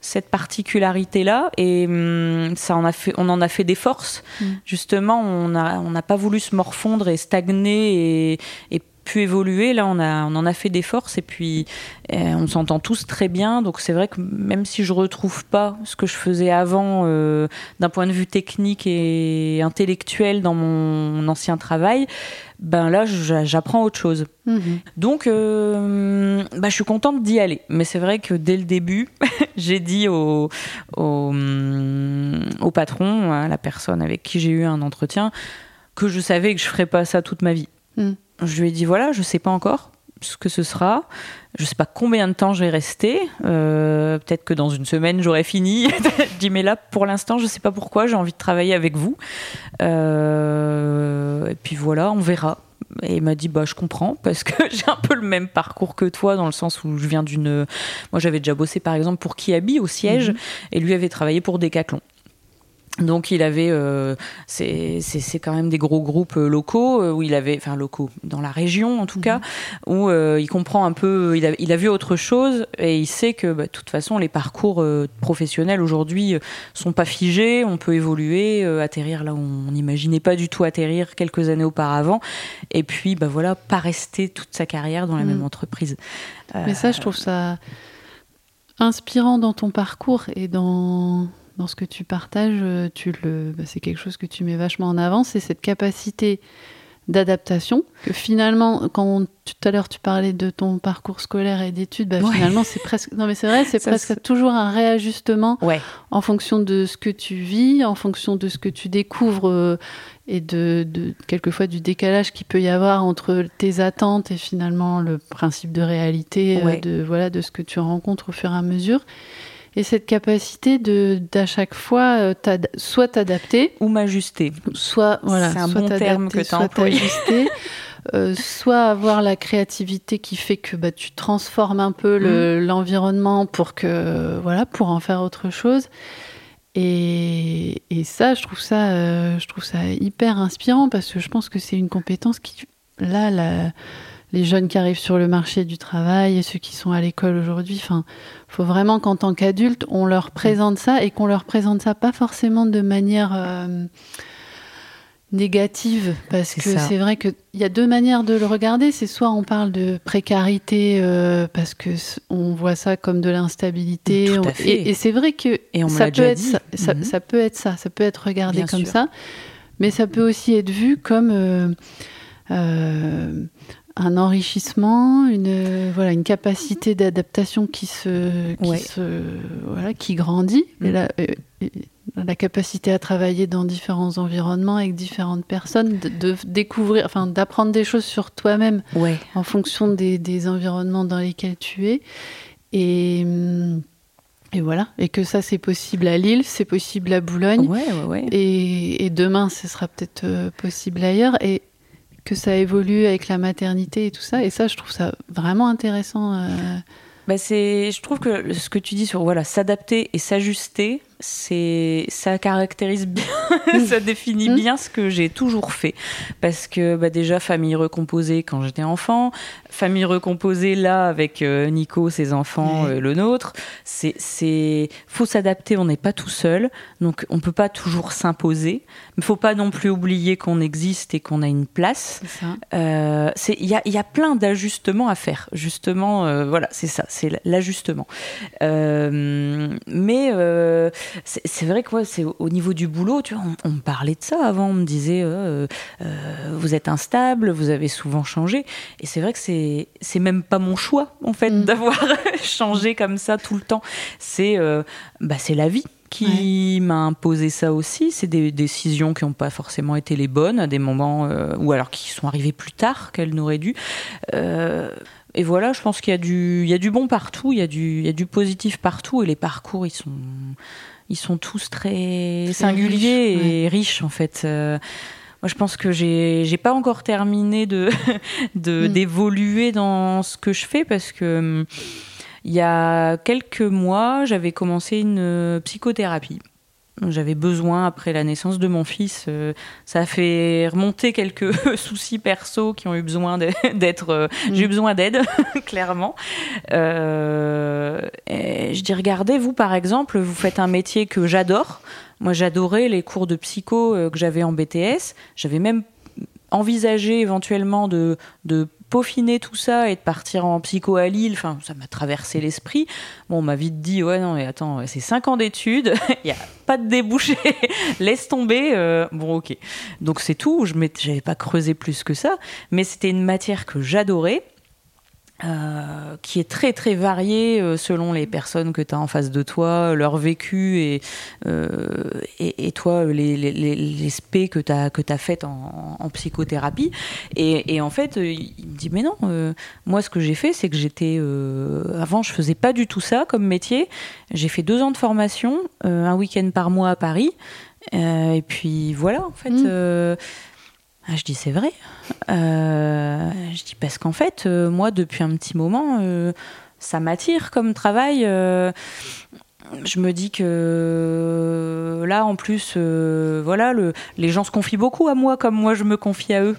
cette particularité-là, et hum, ça en a fait, on en a fait des forces. Mm. Justement, on n'a on n'a pas voulu se morfondre et stagner et, et pu évoluer. Là, on, a, on en a fait des forces et puis euh, on s'entend tous très bien. Donc c'est vrai que même si je retrouve pas ce que je faisais avant euh, d'un point de vue technique et intellectuel dans mon ancien travail, ben là j'a- j'apprends autre chose. Mhm. Donc, euh, bah, je suis contente d'y aller. Mais c'est vrai que dès le début, <laughs> j'ai dit au, au, hum, au patron, à la personne avec qui j'ai eu un entretien, que je savais que je ferais pas ça toute ma vie. Mm. Je lui ai dit voilà, je sais pas encore ce que ce sera. Je sais pas combien de temps je vais rester. Euh, Peut-être que dans une semaine j'aurai fini. <laughs> je dis mais là pour l'instant je sais pas pourquoi j'ai envie de travailler avec vous. Euh, et puis voilà, on verra. Et il m'a dit bah je comprends parce que <laughs> j'ai un peu le même parcours que toi dans le sens où je viens d'une moi j'avais déjà bossé par exemple pour Kiabi au siège et lui avait travaillé pour Decathlon. Donc il avait, euh, c'est quand même des gros groupes euh, locaux euh, où il avait, enfin locaux dans la région en tout cas, où euh, il comprend un peu, il a, il a vu autre chose et il sait que bah, de toute façon les parcours euh, professionnels aujourd'hui sont pas figés, on peut évoluer, atterrir là où on n'imaginait pas du tout atterrir quelques années auparavant, et puis bah voilà, pas rester toute sa carrière dans la Mm. même entreprise. Euh, Mais ça, je trouve ça inspirant dans ton parcours et dans, dans ce que tu partages. euh, Tu le, bah, c'est quelque chose que tu mets vachement en avant, c'est cette capacité d'adaptation que finalement quand tout à l'heure tu parlais de ton parcours scolaire et d'études bah, Ouais. finalement c'est presque non mais c'est vrai c'est presque toujours un réajustement Ouais, en fonction de ce que tu vis, en fonction de ce que tu découvres euh, et de, de quelquefois du décalage qu'il peut y avoir entre tes attentes et finalement le principe de réalité euh, de voilà de ce que tu rencontres au fur et à mesure. Et cette capacité de d'à chaque fois euh, soit t'adapter, ou m'ajuster. soit voilà, C'est un soit bon terme que soit t'ajuster, euh, soit avoir la créativité qui fait que bah, tu transformes un peu le- Mm. l'environnement pour que voilà pour en faire autre chose. Et, et ça, je trouve ça, euh, je trouve ça hyper inspirant parce que je pense que c'est une compétence qui, là, la- les jeunes qui arrivent sur le marché du travail et ceux qui sont à l'école aujourd'hui, enfin, faut vraiment qu'en tant qu'adulte, on leur présente ça et qu'on leur présente ça pas forcément de manière euh, négative parce que c'est vrai qu'il y a deux manières de le regarder. C'est soit on parle de précarité euh, parce que on voit ça comme de l'instabilité. On-. Et, et c'est vrai que Et on me ça peut être ça, ça, ça peut être ça, ça peut être regardé Bien comme sûr. ça, mais ça peut aussi être vu comme euh, euh, un enrichissement, une voilà une capacité d'adaptation qui se qui Ouais. se voilà qui grandit. Et Mm. la, euh, la capacité à travailler dans différents environnements avec différentes personnes, de, de découvrir, enfin d'apprendre des choses sur toi-même Ouais. en fonction des, des environnements dans lesquels tu es. Et, hum, et voilà. Et que ça, c'est possible à Lille, c'est possible à Boulogne. Ouais. Et, et demain, ce sera peut-être euh, possible ailleurs. Et que ça évolue avec la maternité et tout ça. Et ça, je trouve ça vraiment intéressant. euh. Bah c'est, je trouve que ce que tu dis sur voilà s'adapter et s'ajuster, c'est ça caractérise bien, <laughs> ça définit Mm. bien ce que j'ai toujours fait. Parce que bah déjà famille recomposée quand j'étais enfant, famille recomposée là avec euh, Nico, ses enfants, euh, le nôtre. C'est faut s'adapter, on n'est pas tout seul, donc on peut pas toujours s'imposer. Mais faut pas non plus oublier qu'on existe et qu'on a une place. Euh, Il y a, il y a plein d'ajustements à faire. Justement, voilà, c'est ça, c'est l'ajustement. Mais c'est vrai que ouais, c'est au au niveau du boulot, tu vois, on, on me parlait de ça avant, on me disait, euh, euh, vous êtes instable, vous avez souvent changé. Et c'est vrai que c'est c'est même pas mon choix, en fait, Mm. d'avoir <laughs> changé comme ça tout le temps. C'est euh, bah, c'est la vie qui m'a imposé ça aussi. C'est des décisions qui n'ont pas forcément été les bonnes à des moments, euh, ou alors qui sont arrivées plus tard qu'elles n'auraient dû. Euh, et voilà, je pense qu'il y a du, il y a du bon partout, il y a du, il y a du positif partout, et les parcours, ils sont, ils sont tous très Très singuliers et riches en fait. Euh, moi, je pense que j'ai, j'ai pas encore terminé de, <laughs> de Mm. d'évoluer dans ce que je fais parce que hum, il y a quelques mois, j'avais commencé une euh, psychothérapie. J'avais besoin, après la naissance de mon fils, euh, ça a fait remonter quelques <laughs> soucis perso qui ont eu besoin d'être. euh, J'ai eu besoin d'aide, <laughs> clairement. Euh, et je dis, regardez, vous, par exemple, vous faites un métier que j'adore. Moi, j'adorais les cours de psycho euh, que j'avais en BTS. J'avais même envisagé éventuellement de, de peaufiner tout ça et de partir en psycho à Lille, enfin, ça m'a traversé l'esprit. Bon, on m'a vite dit, ouais, non, mais attends, c'est 5 ans d'études, <laughs> il n'y a pas de débouché, <laughs> laisse tomber. euh, bon, ok. Donc c'est tout, je n'avais pas creusé plus que ça, mais c'était une matière que j'adorais. Euh, qui est très très variée euh, selon les personnes que tu as en face de toi, leur vécu et, euh, et, et toi, les, les, les, spé que tu as, que as faites en, en psychothérapie. Et, et en fait, il me dit Mais non, moi, ce que j'ai fait, c'est que j'étais. avant, je faisais pas du tout ça comme métier. J'ai fait deux ans de formation, un week-end par mois à Paris. Et puis voilà, en fait. Mm. Ah, je dis c'est vrai. Euh, je dis parce qu'en fait, euh, moi, depuis un petit moment, euh, ça m'attire comme travail. je me dis que là, en plus, voilà, le, les gens se confient beaucoup à moi, comme moi, je me confie à eux.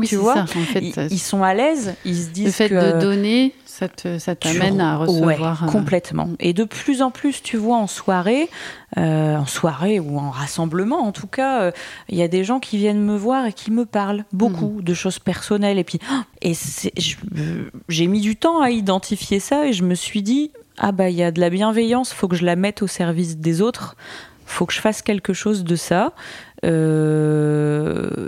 Oui, Tu vois, ça. En fait, Ils, sont à l'aise, ils se disent le fait que de donner, ça t'amène à re- recevoir. ouais, euh, complètement. Et de plus en plus, tu vois, en soirée, euh, en soirée ou en rassemblement, en tout cas, euh, il y a des gens qui viennent me voir et qui me parlent beaucoup Mhm. de choses personnelles. Et puis, <gasps> et j'ai mis du temps à identifier ça et je me suis dit, ah bah, il y a de la bienveillance, faut que je la mette au service des autres, faut que je fasse quelque chose de ça. Euh,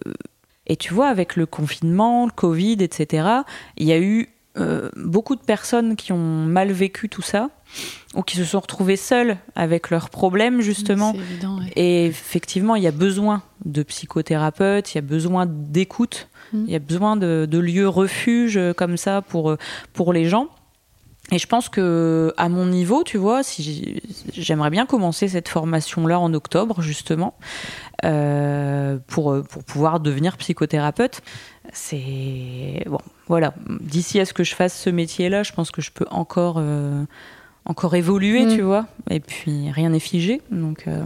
Et tu vois, avec le confinement, le Covid, etc., il y a eu euh, beaucoup de personnes qui ont mal vécu tout ça, ou qui se sont retrouvées seules avec leurs problèmes, justement. C'est évident, ouais. Et effectivement, il y a besoin de psychothérapeutes, il y a besoin d'écoute, Mm. il y a besoin de, de lieux refuges euh, comme ça pour, euh, pour les gens. Et je pense que à mon niveau, tu vois, si j'aimerais bien commencer cette formation-là en octobre, justement, euh, pour, pour pouvoir devenir psychothérapeute. C'est bon, voilà. D'ici à ce que je fasse ce métier-là, je pense que je peux encore, euh, encore évoluer, Mm. tu vois. Et puis rien n'est figé, donc euh,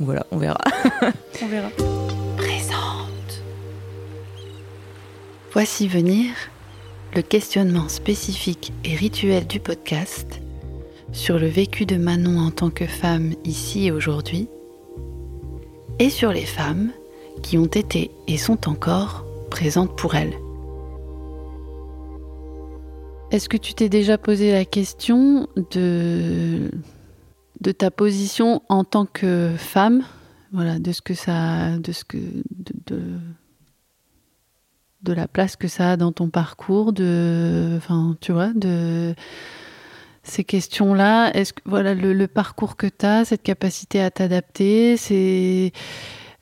voilà, on verra. <laughs> on verra. Présente. Voici venir le questionnement spécifique et rituel du podcast sur le vécu de Manon en tant que femme ici et aujourd'hui, et sur les femmes qui ont été et sont encore présentes pour elle. Est-ce que tu t'es déjà posé la question de, de ta position en tant que femme? Voilà, de ce que ça, de ce que, de la place que ça a dans ton parcours, de, enfin, tu vois, de ces questions-là. Est-ce que, voilà, le, parcours que tu as, cette capacité à t'adapter, c'est,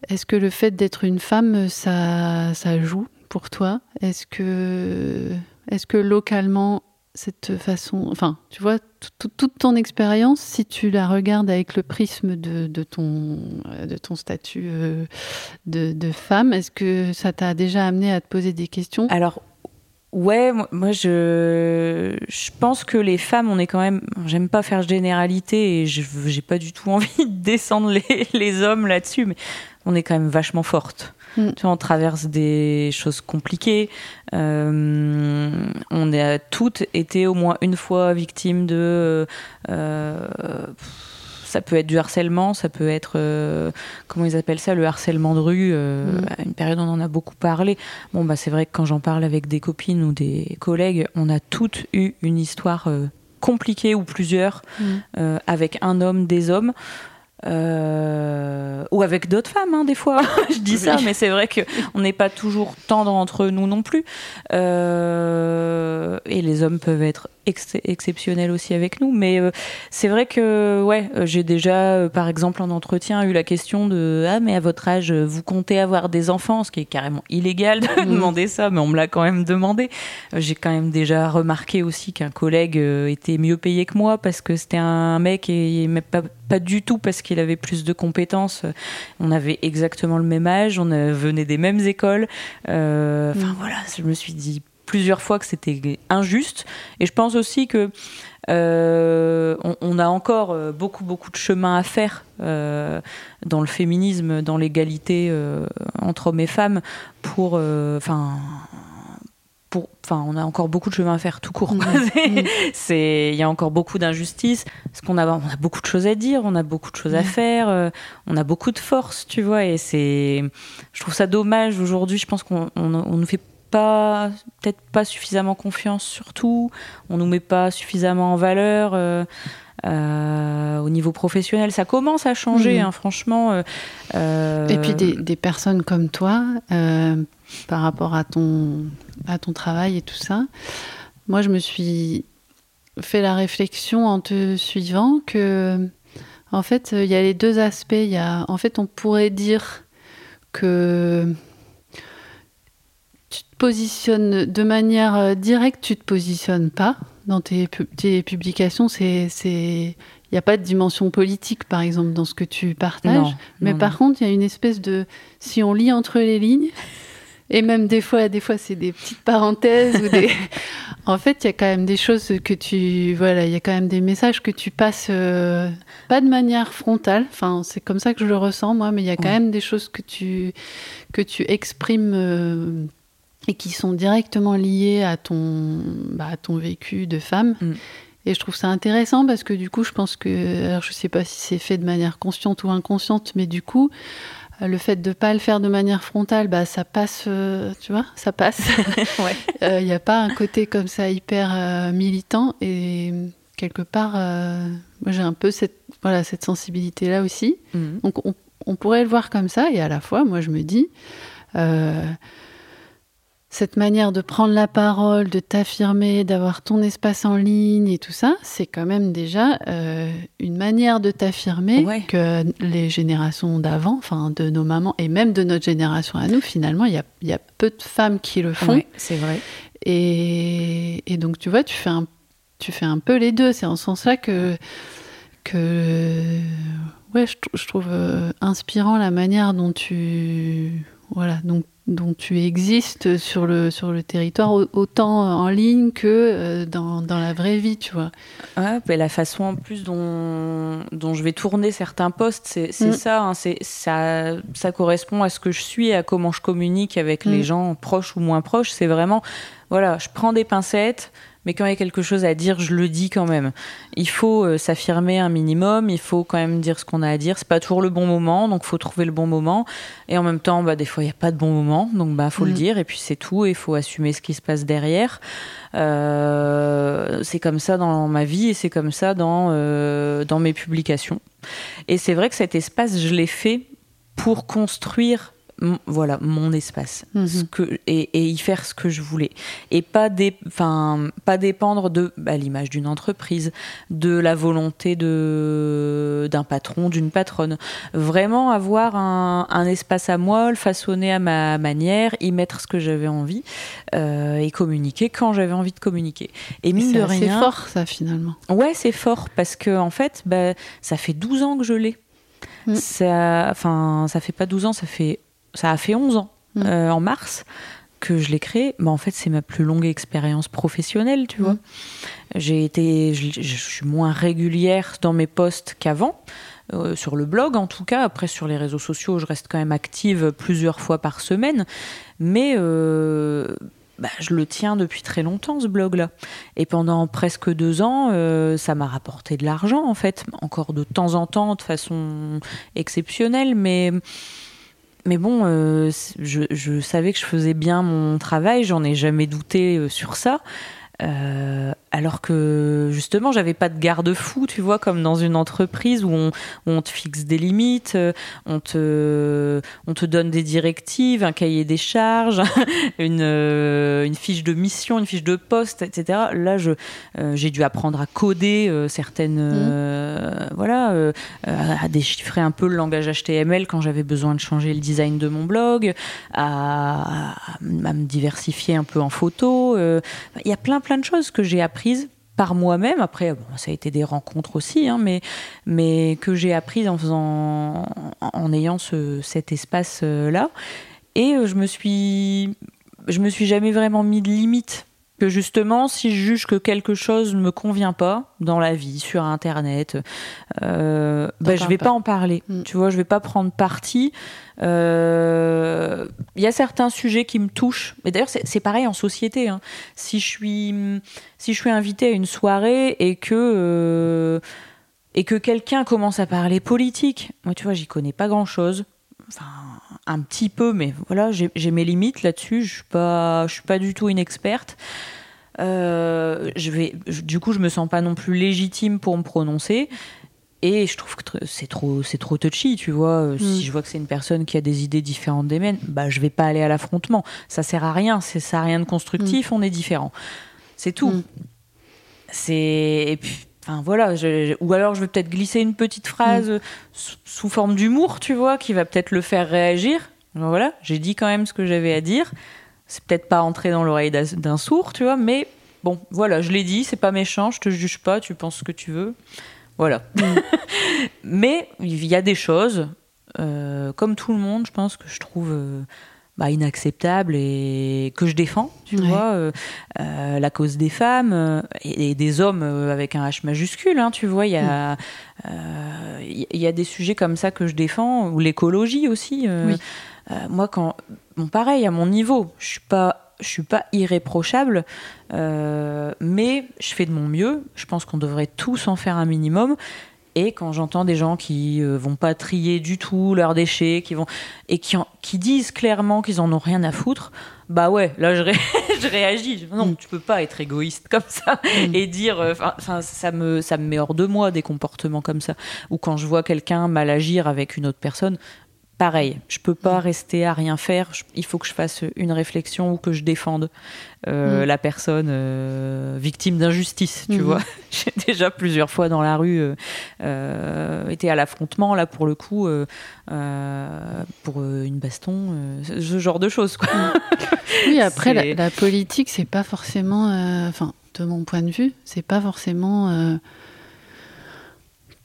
est-ce que le fait d'être une femme, ça, ça joue pour toi? Est-ce que, est-ce que localement, cette façon, enfin, tu vois, tout- tout- toute ton expérience, si tu la regardes avec le prisme de, ton, euh, de ton statut euh, de, de femme, est-ce que ça t'a déjà amené à te poser des questions? Alors, ouais, moi- je, je pense que les femmes, on est quand même. J'aime pas faire généralité et j'ai pas du tout <laughs> envie de descendre les, les hommes là-dessus, mais on est quand même vachement fortes. Mm. Tu vois, on traverse des choses compliquées. Euh, on a toutes été au moins une fois victimes de. euh, ça peut être du harcèlement, ça peut être euh, comment ils appellent ça, le harcèlement de rue. euh, Mm. À une période, on en a beaucoup parlé. Bon, bah, c'est vrai que quand j'en parle avec des copines ou des collègues, on a toutes eu une histoire euh, compliquée ou plusieurs Mm. euh, avec un homme, des hommes. Euh, ou avec d'autres femmes, hein, des fois. <laughs> Je dis ça, mais c'est vrai qu'on n'est pas toujours tendre entre nous non plus. Euh, et les hommes peuvent être ex- exceptionnels aussi avec nous. Mais euh, c'est vrai que, ouais, euh, j'ai déjà, euh, par exemple, en entretien, eu la question de Ah, mais à votre âge, vous comptez avoir des enfants? Ce qui est carrément illégal de Mhm. demander ça, mais on me l'a quand même demandé. J'ai quand même déjà remarqué aussi qu'un collègue était mieux payé que moi parce que c'était un mec et mais pas, pas du tout parce qu'il avait plus de compétences. On avait exactement le même âge, on venait des mêmes écoles. Enfin Mhm. voilà, je me suis dit plusieurs fois que c'était injuste. Et je pense aussi que euh, on, on a encore euh, beaucoup beaucoup de chemin à faire euh, dans le féminisme, dans l'égalité euh, entre hommes et femmes pour, enfin. pour, enfin, on a encore beaucoup de chemin à faire tout court. <laughs> quoi. Mhm. C'est- il y a encore beaucoup d'injustices. Parce qu'on a, on a beaucoup de choses à dire, on a beaucoup de choses à Mhm. faire, on a beaucoup de force, tu vois. Et c'est, je trouve ça dommage aujourd'hui. Je pense qu'on on, on nous fait pas peut-être pas suffisamment confiance surtout on nous met pas suffisamment en valeur euh, euh, au niveau professionnel ça commence à changer Mhm. hein, franchement euh, Et puis des, des personnes comme toi, par rapport à ton, à ton travail et tout ça, moi je me suis fait la réflexion en te suivant que, en fait, il y a les deux aspects. Il y a, en fait, on pourrait dire que tu te positionnes de manière euh, directe, tu te positionnes pas dans tes, pu- tes publications. C'est, c'est, il n'y a pas de dimension politique, par exemple, dans ce que tu partages. non, Mais non, par non. contre, il y a une espèce de. Si on lit entre les lignes, et même des fois, des fois c'est des petites parenthèses ou des. <laughs> En fait, il y a quand même des choses que tu. Voilà, il y a quand même des messages que tu passes euh, pas de manière frontale. Enfin, c'est comme ça que je le ressens, moi, mais il y a quand Ouais. même des choses que tu, que tu exprimes. euh, et qui sont directement liées à ton, bah, à ton vécu de femme. Mm. Et je trouve ça intéressant parce que du coup, je pense que, alors je sais pas si c'est fait de manière consciente ou inconsciente, mais du coup, euh, le fait de pas le faire de manière frontale, bah ça passe, euh, tu vois, ça passe. Ouais. Il n'y a pas un côté comme ça hyper euh, militant et quelque part, moi j'ai un peu cette, voilà, cette sensibilité là aussi. Mhm. Donc on, on pourrait le voir comme ça et à la fois, moi je me dis, cette manière de prendre la parole, de t'affirmer, d'avoir ton espace en ligne et tout ça, c'est quand même déjà euh, une manière de t'affirmer Ouais. que les générations d'avant, enfin de nos mamans et même de notre génération à nous, finalement, il y a, il y a peu de femmes qui le font. Ouais, c'est vrai Et, et donc, tu vois, tu fais un, tu fais un peu les deux. C'est en ce sens-là que, que ouais, je, trou- je trouve euh, inspirant la manière dont tu, voilà, dont tu existes sur le, sur le territoire, au- autant en ligne que euh, dans, dans la vraie vie, tu vois. Ouais, la façon en plus dont, dont je vais tourner certains posts, c'est Mm. ça, hein, c'est ça, ça correspond à ce que je suis, à comment je communique avec Mm. les gens proches ou moins proches. C'est vraiment, voilà, je prends des pincettes, mais quand il y a quelque chose à dire, je le dis quand même. Il faut euh, s'affirmer un minimum, il faut quand même dire ce qu'on a à dire. C'est pas toujours le bon moment, donc faut trouver le bon moment. Et en même temps, bah, des fois, il n'y a pas de bon moment, donc bah, faut le Mm. dire, et puis c'est tout, et il faut assumer ce qui se passe derrière. Euh, c'est comme ça dans ma vie et c'est comme ça dans, euh, dans mes publications. Et c'est vrai que cet espace, je l'ai fait pour construire voilà mon espace Mhm. ce que, et, et y faire ce que je voulais et pas, dé, pas dépendre de bah, l'image d'une entreprise de la volonté de d'un patron d'une patronne vraiment avoir un, un espace à moi le façonner à ma manière y mettre ce que j'avais envie euh, et communiquer quand j'avais envie de communiquer et mine C'est de rien fort, ça, finalement. Ouais, c'est fort parce que en fait, bah, ça fait 12 ans que je l'ai. Mm. Ça, enfin, ça fait pas 12 ans, ça fait, ça a fait 11 ans Mm. euh, en mars que je l'ai créé. Mais en fait, c'est ma plus longue expérience professionnelle, tu Mm. vois. J'ai été, je, je suis moins régulière dans mes posts qu'avant. euh, sur le blog en tout cas, après sur les réseaux sociaux, je reste quand même active plusieurs fois par semaine, mais euh, bah, je le tiens depuis très longtemps ce blog-là. Et pendant presque deux ans, euh, ça m'a rapporté de l'argent, en fait. Encore de temps en temps, de façon exceptionnelle, mais. Mais bon, euh, je, je savais que je faisais bien mon travail, j'en ai jamais douté euh, sur ça. Euh, alors que justement, j'avais pas de garde-fou, tu vois, comme dans une entreprise où on, où on te fixe des limites, euh, on te, on te donne des directives, un cahier des charges, <laughs> une, euh, une fiche de mission, une fiche de poste, etc. Là, je, euh, j'ai dû apprendre à coder euh, certaines, euh, voilà, à déchiffrer un peu le langage HTML quand j'avais besoin de changer le design de mon blog, à, à me diversifier un peu en photo. Il y a plein plein de choses que j'ai par moi-même. Après, ça a été des rencontres aussi, hein, mais, que j'ai apprises en faisant, en ayant ce, cet espace-là. Et euh, je me suis, je me suis jamais vraiment mis de limite. Que justement, si je juge que quelque chose ne me convient pas dans la vie, sur Internet, euh, bah, je vais pas. pas en parler. Mm. Tu vois, je vais pas prendre parti. Euh, Il y a certains sujets qui me touchent. Mais d'ailleurs, c'est c'est pareil en société. hein. Si je suis, si je suis invitée à une soirée et que euh, et que quelqu'un commence à parler politique, moi, tu vois, j'y connais pas grand chose. Enfin, un petit peu, mais voilà, j'ai mes limites là-dessus. Je suis pas, je suis pas du tout une experte. Euh, je vais, je- du coup, je me sens pas non plus légitime pour me prononcer. Et je trouve que c'est trop, c'est trop touchy, tu vois. Euh, Si je vois que c'est une personne qui a des idées différentes des miennes, bah je vais pas aller à l'affrontement. Ça sert à rien. Ça a rien de constructif. On est différents. C'est tout. Mm. C'est et puis, enfin voilà. je- ou alors je vais peut-être glisser une petite phrase euh, sous, sous forme d'humour, tu vois, qui va peut-être le faire réagir. Voilà, j'ai dit quand même ce que j'avais à dire. C'est peut-être pas entré dans l'oreille d'un sourd, tu vois, mais bon, voilà, je l'ai dit, c'est pas méchant, je te juge pas, tu penses ce que tu veux. Voilà. <laughs> mais il y a des choses, euh, comme tout le monde, je pense que je trouve euh, bah, inacceptables et que je défends, tu Ouais. vois. euh, euh, la cause des femmes euh, et, et des hommes avec un H majuscule, hein, tu vois. Il y a, il y a des sujets comme ça que je défends, ou l'écologie aussi. Oui. moi, quand, bon, pareil, à mon niveau, je suis pas, je suis pas irréprochable, mais je fais de mon mieux. Je pense qu'on devrait tous en faire un minimum. Et quand j'entends des gens qui euh, vont pas trier du tout leurs déchets, qui vont et qui, en- qui disent clairement qu'ils en ont rien à foutre, bah ouais, là je, ré- <laughs> je réagis. Non, Mm. tu peux pas être égoïste comme ça Mm. et dire. euh, Enfin, ça me ça me met hors de moi des comportements comme ça. Ou quand je vois quelqu'un mal agir avec une autre personne, pareil, je peux pas rester à rien faire. Je- il faut que je fasse une réflexion ou que je défende euh, Mm. la personne euh, victime d'injustice. Tu vois, <laughs> j'ai déjà plusieurs fois dans la rue euh, été à l'affrontement là pour le coup pour une baston, ce- genre de choses. Quoi. <laughs> Oui, après, la, la politique, c'est pas forcément. Enfin, de mon point de vue, c'est pas forcément.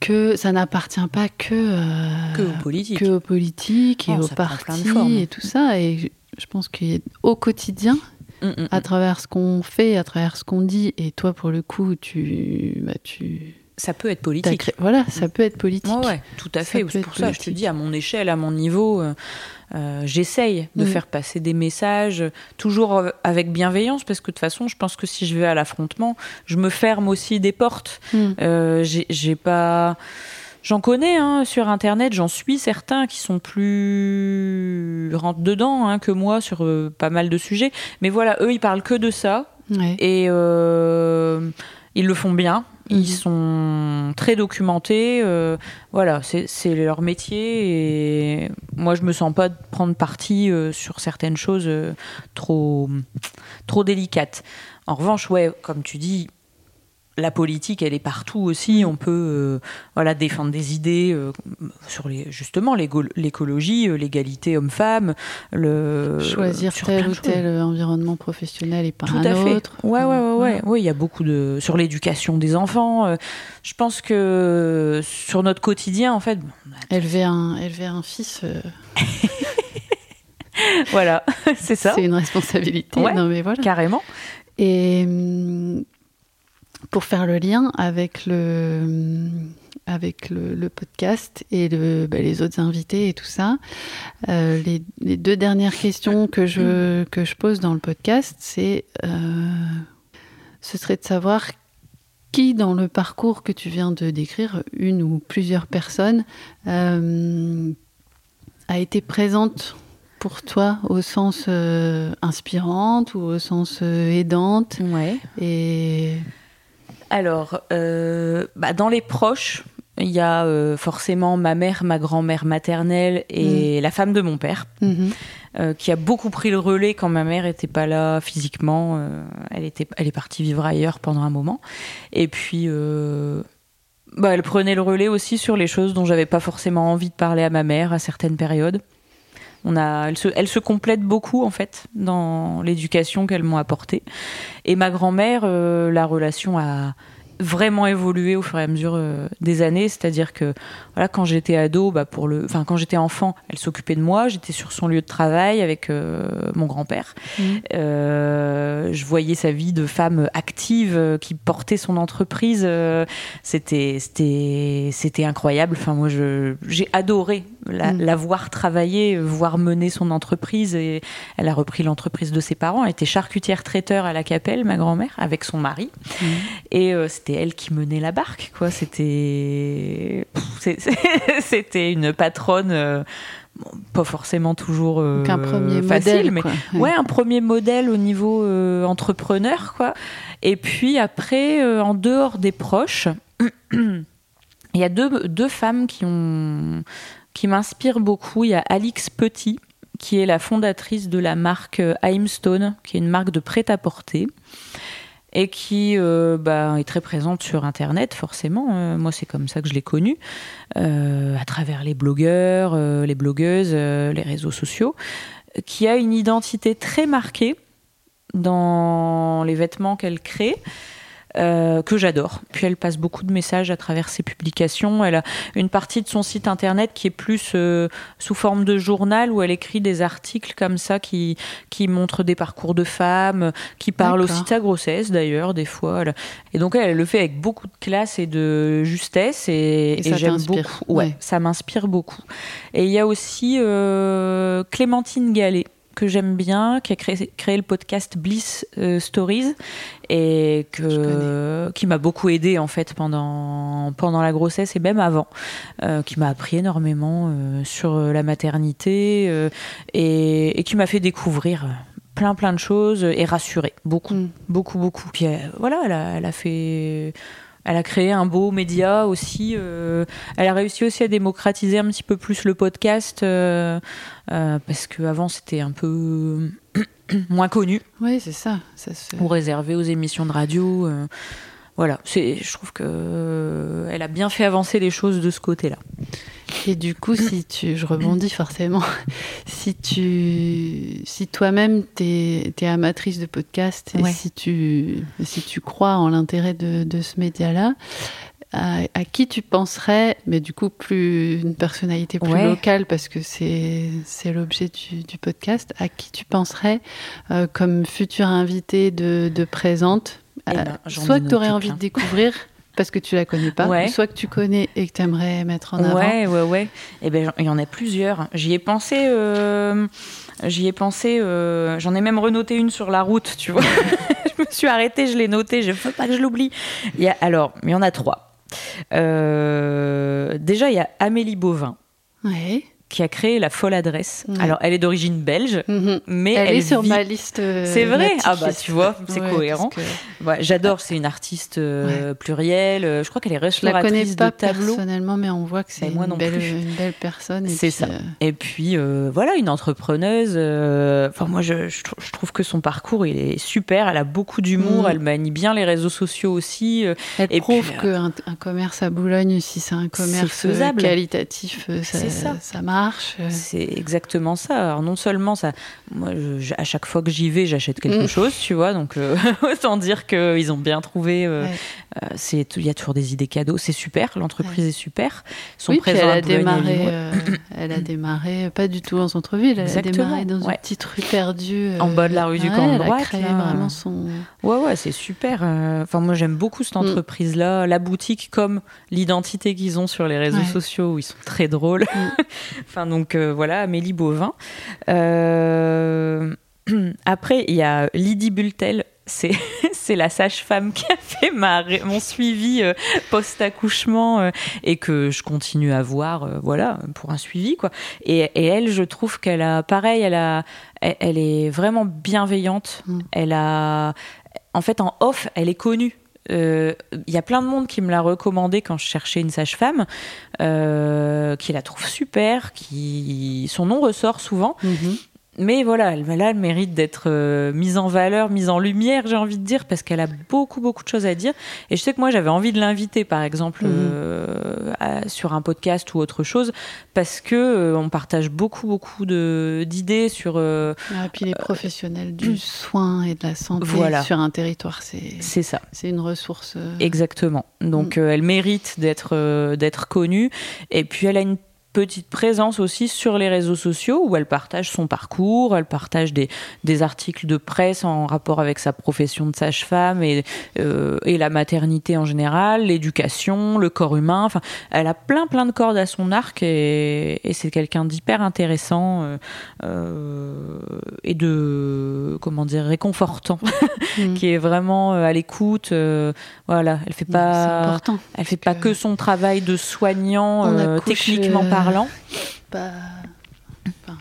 Que ça n'appartient pas que. euh, Que aux politiques. que aux politiques et Non, aux partis et tout ça. Et je, pense qu'au quotidien, Mm, mm, à travers ce qu'on fait, à travers ce qu'on dit, et toi, pour le coup, tu. Bah, tu Ça peut être politique. créé- Voilà, ça peut être politique. Ouais, tout à fait. C'est pour ça, je te dis, à mon échelle, à mon niveau, euh, euh, j'essaye de Mm. faire passer des messages, toujours euh, avec bienveillance, parce que de toute façon, je pense que si je vais à l'affrontement, je me ferme aussi des portes. Mm. Euh, j'ai pas. J'en connais hein, sur Internet, j'en suis certains qui sont plus rentrent dedans hein, que moi sur euh, pas mal de sujets. Mais voilà, eux, ils parlent que de ça Ouais. et ils le font bien. Mhm. Ils sont très documentés. euh, voilà, c'est leur métier. Et moi, je me sens pas de prendre parti euh, sur certaines choses euh, trop, trop délicates. En revanche, ouais, comme tu dis, la politique, elle est partout aussi. On peut euh, voilà, défendre des idées euh, sur les, justement l'écologie, euh, l'égalité homme-femme. le Choisir sur tel ou tel environnement professionnel et pas Tout un à fait. autre. Ouais, ouais, ouais, ouais. Il y a beaucoup de sur l'éducation des enfants. je pense que sur notre quotidien, en fait, Élever un, élever un fils, <laughs> voilà, <laughs> c'est ça, c'est une responsabilité. Ouais. Non, mais voilà. carrément. Et hum, pour faire le lien avec le, avec le, le podcast et le, bah, les autres invités et tout ça, euh, les, les deux dernières questions que je, que je pose dans le podcast, c'est euh, ce serait de savoir qui dans le parcours que tu viens de décrire, une ou plusieurs personnes, euh, a été présente pour toi au sens inspirante ou au sens aidante Ouais. et Alors, euh, bah, dans les proches, il y a euh, forcément ma mère, ma grand-mère maternelle et la femme de mon père, Mhm. euh, qui a beaucoup pris le relais quand ma mère n'était pas là physiquement. euh, elle, était, elle est partie vivre ailleurs pendant un moment. Et puis, bah, elle prenait le relais aussi sur les choses dont j'avais pas forcément envie de parler à ma mère à certaines périodes. On a, elles, se, elles complètent beaucoup en fait dans l'éducation qu'elles m'ont apportée. Et ma grand-mère, euh, la relation a vraiment évolué au fur et à mesure euh, des années. C'est-à-dire que voilà, quand j'étais ado, bah, pour le, enfin quand j'étais enfant, elle s'occupait de moi. J'étais sur son lieu de travail avec euh, mon grand-père. Mhm. Euh, je voyais sa vie de femme active euh, qui portait son entreprise. euh, c'était, c'était, c'était incroyable. Enfin, moi, je, j'ai adoré la, Mm. la voir travailler, voir mener son entreprise. Et elle a repris l'entreprise de ses parents. Elle était charcutière traiteur à la Capelle, ma grand-mère, avec son mari. Mhm. Et euh, c'était elle qui menait la barque, quoi. C'était, <laughs> c'était une patronne. euh, pas forcément toujours euh, un premier facile, modèle. mais quoi. ouais, un premier modèle au niveau euh, entrepreneur, quoi. Et puis après, en dehors des proches, <clears throat> il y a deux, deux femmes qui ont qui m'inspirent beaucoup. Il y a Alix Petit, qui est la fondatrice de la marque Heimstone, qui est une marque de prêt-à-porter et qui euh, bah, est très présente sur Internet, forcément. Euh, moi, c'est comme ça que je l'ai connue, euh, à travers les blogueurs, les blogueuses, les réseaux sociaux, qui a une identité très marquée dans les vêtements qu'elle crée. Euh, que j'adore. Puis elle passe beaucoup de messages à travers ses publications. Elle a une partie de son site internet qui est plus euh, sous forme de journal où elle écrit des articles comme ça qui, qui montrent des parcours de femmes, qui parlent aussi de sa grossesse d'ailleurs des fois. Elle- Et donc elle, elle le fait avec beaucoup de classe et de justesse et, j'aime beaucoup. Ouais, Ouais. ça m'inspire beaucoup. Et il y a aussi euh, Clémentine Gallet que j'aime bien, qui a créé, créé le podcast Bliss euh, Stories et que, qui m'a beaucoup aidé en fait pendant, pendant la grossesse et même avant, euh, qui m'a appris énormément euh, sur la maternité et, et qui m'a fait découvrir plein plein de choses et rassurer beaucoup Mm. beaucoup beaucoup puis voilà elle a, elle a fait elle a créé un beau média aussi euh, elle a réussi aussi à démocratiser un petit peu plus le podcast euh, euh, parce qu'avant c'était un peu <coughs> moins connu. Oui, c'est ça. ça se... ou réservé aux émissions de radio voilà. Je trouve que elle a bien fait avancer les choses de ce côté là Et du coup, si tu, je rebondis forcément, <laughs> si tu, si toi-même t'es es amatrice de podcast et Ouais. si tu, si tu crois en l'intérêt de, de ce média-là, à, à qui tu penserais, mais du coup plus une personnalité plus Ouais. locale parce que c'est c'est l'objet du, du podcast, à qui tu penserais euh, comme futur invité de, de présente, Eh euh, ben, soit que tu aurais envie plein. de découvrir parce que tu la connais pas, Ouais. ou soit que tu connais et que tu aimerais mettre en avant. Ouais, ouais, ouais. Et ben, il y en a plusieurs. J'y ai pensé. euh, J'y ai pensé. euh, J'en ai même renoté une sur la route, tu vois. <laughs> <laughs> je me suis arrêtée, je l'ai notée. Je veux pas que je l'oublie. Alors, il y en a trois. Euh, déjà, il y a Amélie Bovin Ouais. Qui a créé la folle adresse. Alors, elle est d'origine belge, Mhm. mais Elle, elle, est sur ma liste. euh, C'est vrai? Ah bah liste. tu vois, c'est Ouais, cohérent. parce que Ouais, J'adore, c'est une artiste euh, plurielle. Euh, Je crois qu'elle est Je la connais restauratrice pas de tableaux. personnellement, mais on voit que c'est une, belle, plus. une belle personne. et C'est puis, ça. euh, Et puis voilà, une entrepreneuse. Enfin moi, je, je trou- je trouve que son parcours il est super. Elle a beaucoup d'humour. Mm. Elle manie bien les réseaux sociaux aussi. elle Et prouve qu'un un commerce à Boulogne, si c'est un commerce faisable. qualitatif, ça. ça marche. Euh. C'est exactement ça. Alors non seulement ça, moi je- à chaque fois que j'y vais, j'achète quelque Mm. chose, tu vois. Donc euh, <laughs> autant dire qu'ils ont bien trouvé. euh, Ouais. Euh, c'est il y a toujours des idées cadeaux. C'est super. L'entreprise est super. Sont Oui, <clears throat> elle a démarré. Euh, elle a démarré euh, pas du tout en centre-ville. Elle Exactement, a démarré dans ouais. une petite rue perdue. En bas de la rue du ouais, camp Elle a droite, créé là. vraiment son. Ouais, ouais, c'est super. euh, Enfin, moi, j'aime beaucoup cette Mm. entreprise-là, la boutique comme l'identité qu'ils ont sur les réseaux Ouais. sociaux où ils sont très drôles. Mm. <laughs> enfin, donc euh, voilà, Amélie Bovin. Euh, <clears throat> Après, il y a Lydie Bultel. C'est, <laughs> c'est la sage-femme qui a fait ma, mon suivi euh, post-accouchement euh, et que je continue à voir, euh, voilà, pour un suivi, quoi. Et, et elle, je trouve qu'elle a, pareil, elle a, elle, elle est vraiment bienveillante. Mm. Elle a, en fait, en off, elle est connue. Il y a plein de monde qui me l'a recommandé quand je cherchais une sage-femme, qui la trouve super, qui son nom ressort souvent. Mhm. Mais voilà, elle, mérite d'être euh, mise en valeur, mise en lumière, j'ai envie de dire, parce qu'elle a beaucoup, beaucoup de choses à dire. Et je sais que moi, j'avais envie de l'inviter, par exemple, Mhm. euh, à- sur un podcast ou autre chose, parce que euh, on partage beaucoup, beaucoup d'idées sur. Ah, Et puis les professionnels du soin et de la santé Voilà. sur un territoire, c'est c'est ça. c'est une ressource. Exactement. Donc euh, elle mérite d'être d'être connue et puis elle a une petite présence aussi sur les réseaux sociaux où elle partage son parcours, elle partage des, des articles de presse en rapport avec sa profession de sage-femme et, euh, et la maternité en général, l'éducation, le corps humain. Enfin, elle a plein plein de cordes à son arc et, et c'est quelqu'un d'hyper intéressant euh, euh, et de comment dire réconfortant <laughs> mm. qui est vraiment à l'écoute. voilà, elle fait pas, elle fait pas que son travail de soignant techniquement euh, parlant. Pas, Enfin,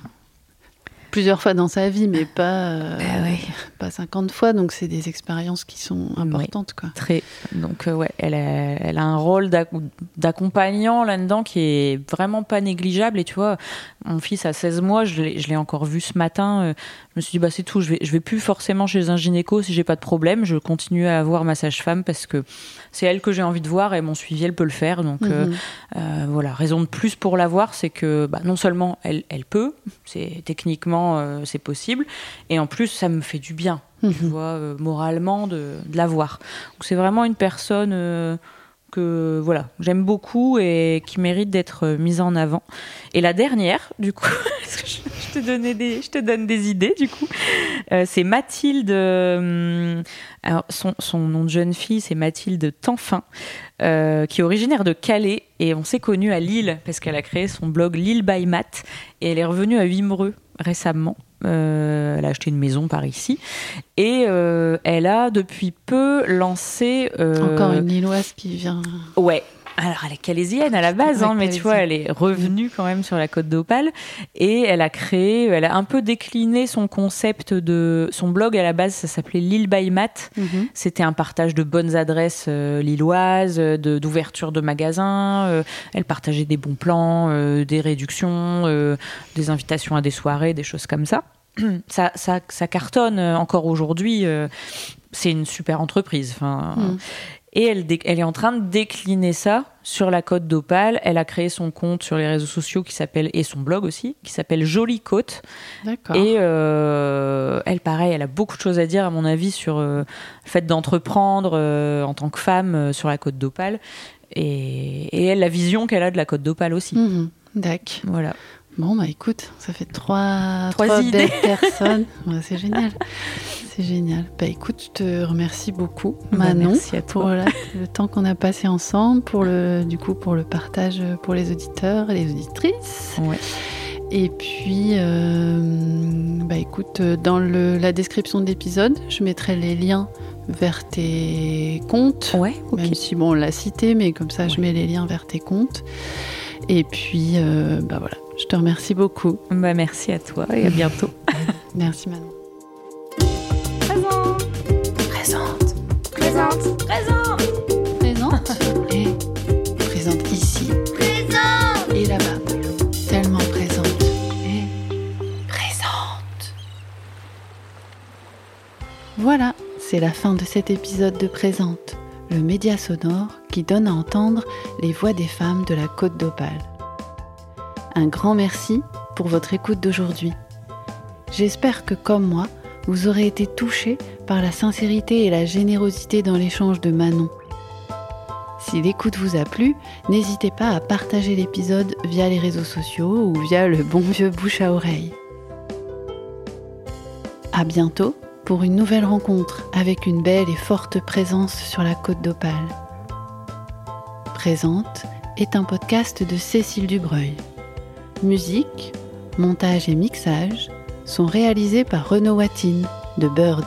plusieurs fois dans sa vie, mais pas, euh, Bah ouais. pas 50 fois. Donc, c'est des expériences qui sont importantes. Quoi. Très. Donc, euh, ouais, elle a, elle a un rôle d'ac- d'accompagnant là-dedans qui est vraiment pas négligeable. Et tu vois, mon fils a 16 mois, je l'ai encore vu ce matin. euh, je me suis dit, bah, c'est tout, je vais, je vais plus forcément chez un gynéco si j'ai pas de problème. Je continue à voir ma sage-femme parce que c'est elle que j'ai envie de voir et mon suivi, elle peut le faire. Donc, euh, Mhm. euh, voilà, raison de plus pour la voir, c'est que bah, non seulement elle, elle peut, c'est techniquement euh, c'est possible, et en plus ça me fait du bien, tu Mhm. vois, euh, moralement de, de la voir. Donc c'est vraiment une personne euh, que voilà j'aime beaucoup et qui mérite d'être mise en avant. Et la dernière, du coup, <laughs> je, te donnais des, je te donne des idées, du coup, c'est Mathilde. euh, alors son, son nom de jeune fille, c'est Mathilde Tanfin qui est originaire de Calais et on s'est connus à Lille parce qu'elle a créé son blog Lille by Math et elle est revenue à Wimereux récemment. Euh, elle a acheté une maison par ici et euh, elle a depuis peu lancé euh, Encore une Lilloise qui vient. Ouais. Alors, elle est calaisienne à la base, hein, mais tu vois, elle est revenue quand même sur la côte d'Opale et elle a créé, elle a un peu décliné son concept de son blog à la base, ça s'appelait Lille by Math. Mhm. C'était un partage de bonnes adresses euh, lilloises, euh, de- d'ouverture de, magasins. euh, elle partageait des bons plans, euh, des réductions, des invitations à des soirées, des choses comme ça. <clears throat> Ça, ça, ça cartonne encore aujourd'hui. c'est une super entreprise. Enfin, Mm. Et elle, est en train de décliner ça sur la côte d'Opale. Elle a créé son compte sur les réseaux sociaux qui s'appelle et son blog aussi qui s'appelle Jolie Côte. D'accord. Et euh, elle, pareil, elle a beaucoup de choses à dire, à mon avis, sur euh, le fait d'entreprendre euh, en tant que femme sur la côte d'Opale. Et, et elle, la vision qu'elle a de la côte d'Opale aussi. Mhm. D'accord. Voilà. Bon, bah écoute, ça fait trois, Trois trois idées. belles personnes. Ouais, c'est génial. <laughs> C'est génial. Bah écoute, je te remercie beaucoup, Bah, Manon, merci à toi. pour la- le temps qu'on a passé ensemble, pour le, du coup, pour le partage pour les auditeurs et les auditrices. Ouais. Et puis, euh, bah écoute, dans le- la description de l'épisode, je mettrai les liens vers tes comptes. Ouais. Même si bon, on l'a cité, mais comme ça, je mets les liens vers tes comptes. Et puis, euh, bah voilà, je te remercie beaucoup. Bah, merci à toi et à bientôt. <laughs> Merci Manon. Présente. Présente. Présente. Et présente ici Présente. et là-bas. Tellement présente. Et présente. Voilà, c'est la fin de cet épisode de Présente, le média sonore qui donne à entendre les voix des femmes de la Côte d'Opale. Un grand merci pour votre écoute d'aujourd'hui. J'espère que, comme moi, vous aurez été touchés par la sincérité et la générosité dans l'échange de Manon. Si l'écoute vous a plu, n'hésitez pas à partager l'épisode via les réseaux sociaux ou via le bon vieux bouche à oreille. À bientôt pour une nouvelle rencontre avec une belle et forte présence sur la côte d'Opale. Présente est un podcast de Cécile Dubreuil. Musique, montage et mixage sont réalisés par Renaud Watine de Bird.